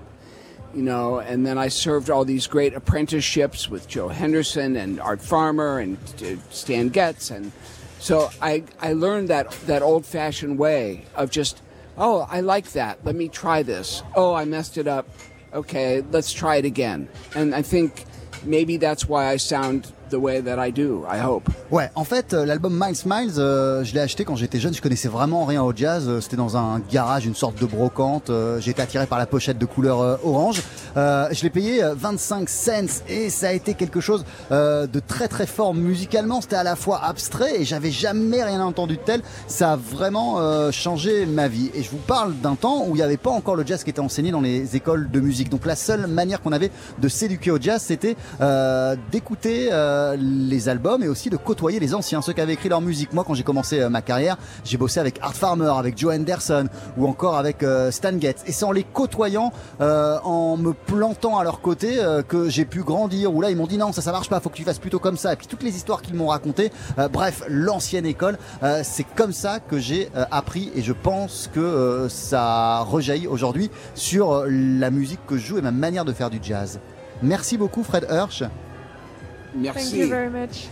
[SPEAKER 6] you know. And then I served all these great apprenticeships with Joe Henderson and Art Farmer and uh, Stan Getz. And so I, I learned that, that old fashioned way of just, oh, I like that. Let me try this. Oh, I messed it up. Okay, let's try it again. And I think maybe that's why I sound the way that I do, I hope.
[SPEAKER 5] Ouais, en fait, euh, l'album Miles Miles, euh, je l'ai acheté quand j'étais jeune. Je connaissais vraiment rien au jazz. Euh, C'était dans un garage, une sorte de brocante. J'ai été attiré par la pochette de couleur orange. Je l'ai payé euh, 25 cents et ça a été quelque chose de très très fort musicalement. C'était à la fois abstrait et j'avais jamais rien entendu de tel. Ça a vraiment changé ma vie. Et je vous parle d'un temps où il n'y avait pas encore le jazz qui était enseigné dans les écoles de musique. Donc la seule manière qu'on avait de s'éduquer au jazz, c'était d'écouter les albums et aussi de côtoyer les anciens, ceux qui avaient écrit leur musique. Moi, quand j'ai commencé euh, ma carrière, j'ai bossé avec Art Farmer, avec Joe Henderson ou encore avec euh, Stan Getz. Et c'est en les côtoyant, euh, en me plantant à leur côté, euh, que j'ai pu grandir. Où là, ils m'ont dit non, ça, ça marche pas, faut que tu fasses plutôt comme ça. Et puis toutes les histoires qu'ils m'ont racontées, euh, bref, l'ancienne école, euh, c'est comme ça que j'ai euh, appris et je pense que euh, ça rejaillit aujourd'hui sur euh, la musique que je joue et ma manière de faire du jazz. Merci beaucoup Fred Hirsch.
[SPEAKER 4] Thank you very much.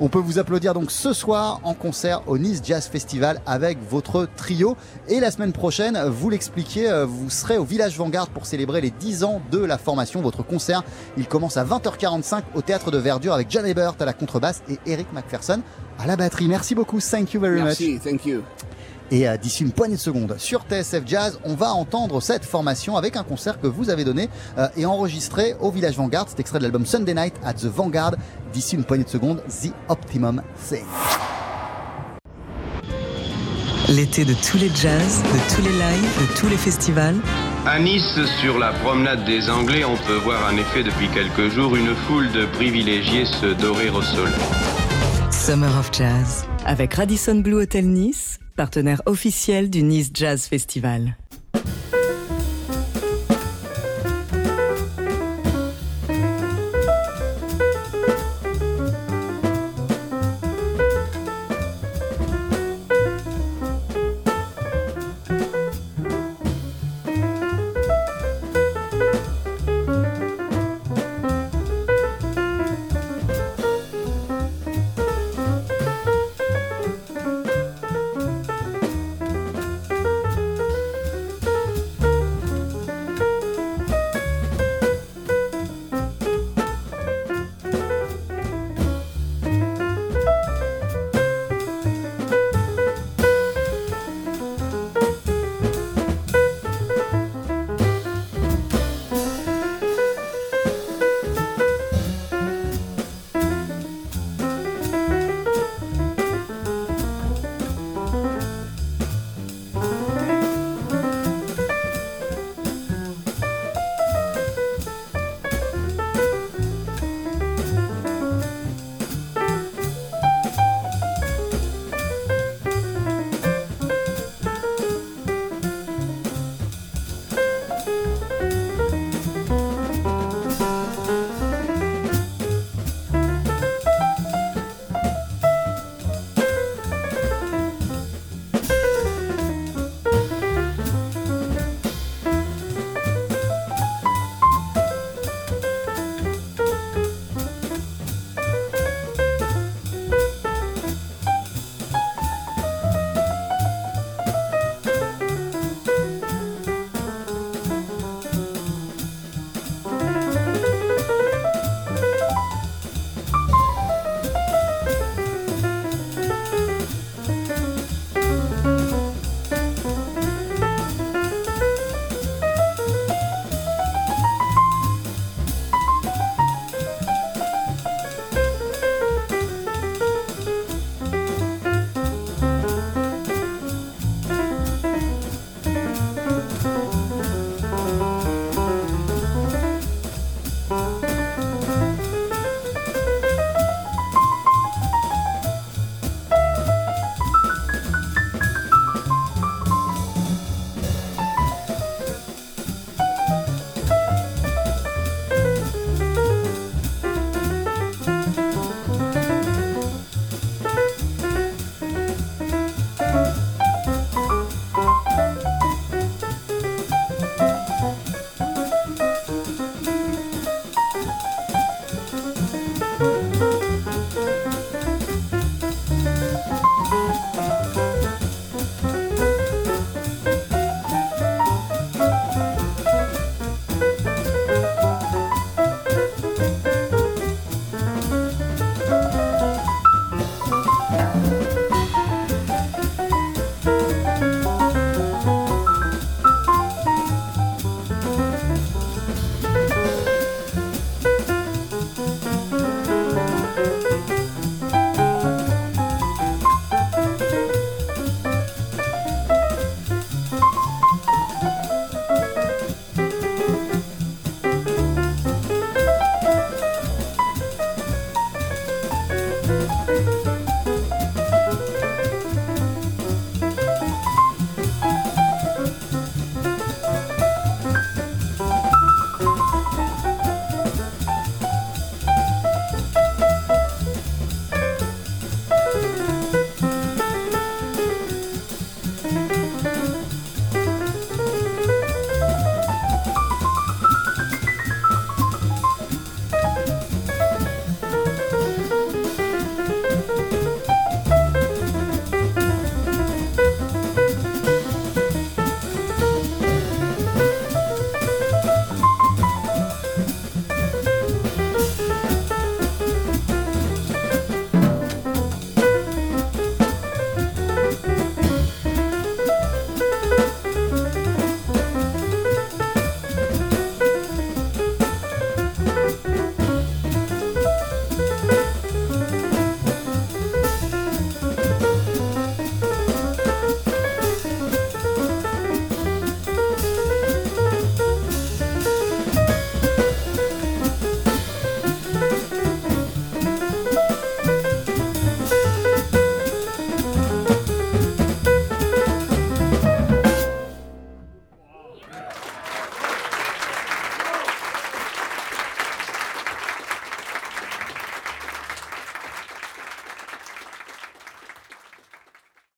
[SPEAKER 5] On peut vous applaudir donc ce soir en concert au Nice Jazz Festival avec votre trio. Et la semaine prochaine, vous l'expliquiez, euh, vous serez au Village Vanguard pour célébrer les 10 ans de la formation. Votre concert, il commence à 20h45 au Théâtre de Verdure avec John Ebert à la contrebasse et Eric McPherson à la batterie. Merci beaucoup, thank you very much.
[SPEAKER 6] Merci, thank you.
[SPEAKER 5] Et euh, d'ici une poignée de secondes sur TSF Jazz, on va entendre cette formation avec un concert que vous avez donné euh, et enregistré au Village Vanguard. C'est extrait de l'album Sunday Night at the Vanguard. D'ici une poignée de secondes, The Optimum Thing.
[SPEAKER 1] L'été de tous les jazz, de tous les lives, de tous les festivals.
[SPEAKER 10] À Nice, sur la promenade des Anglais, on peut voir en effet depuis quelques jours une foule de privilégiés se dorer au soleil.
[SPEAKER 1] Summer of Jazz avec Radisson Blue Hotel Nice, partenaire officiel du Nice Jazz Festival.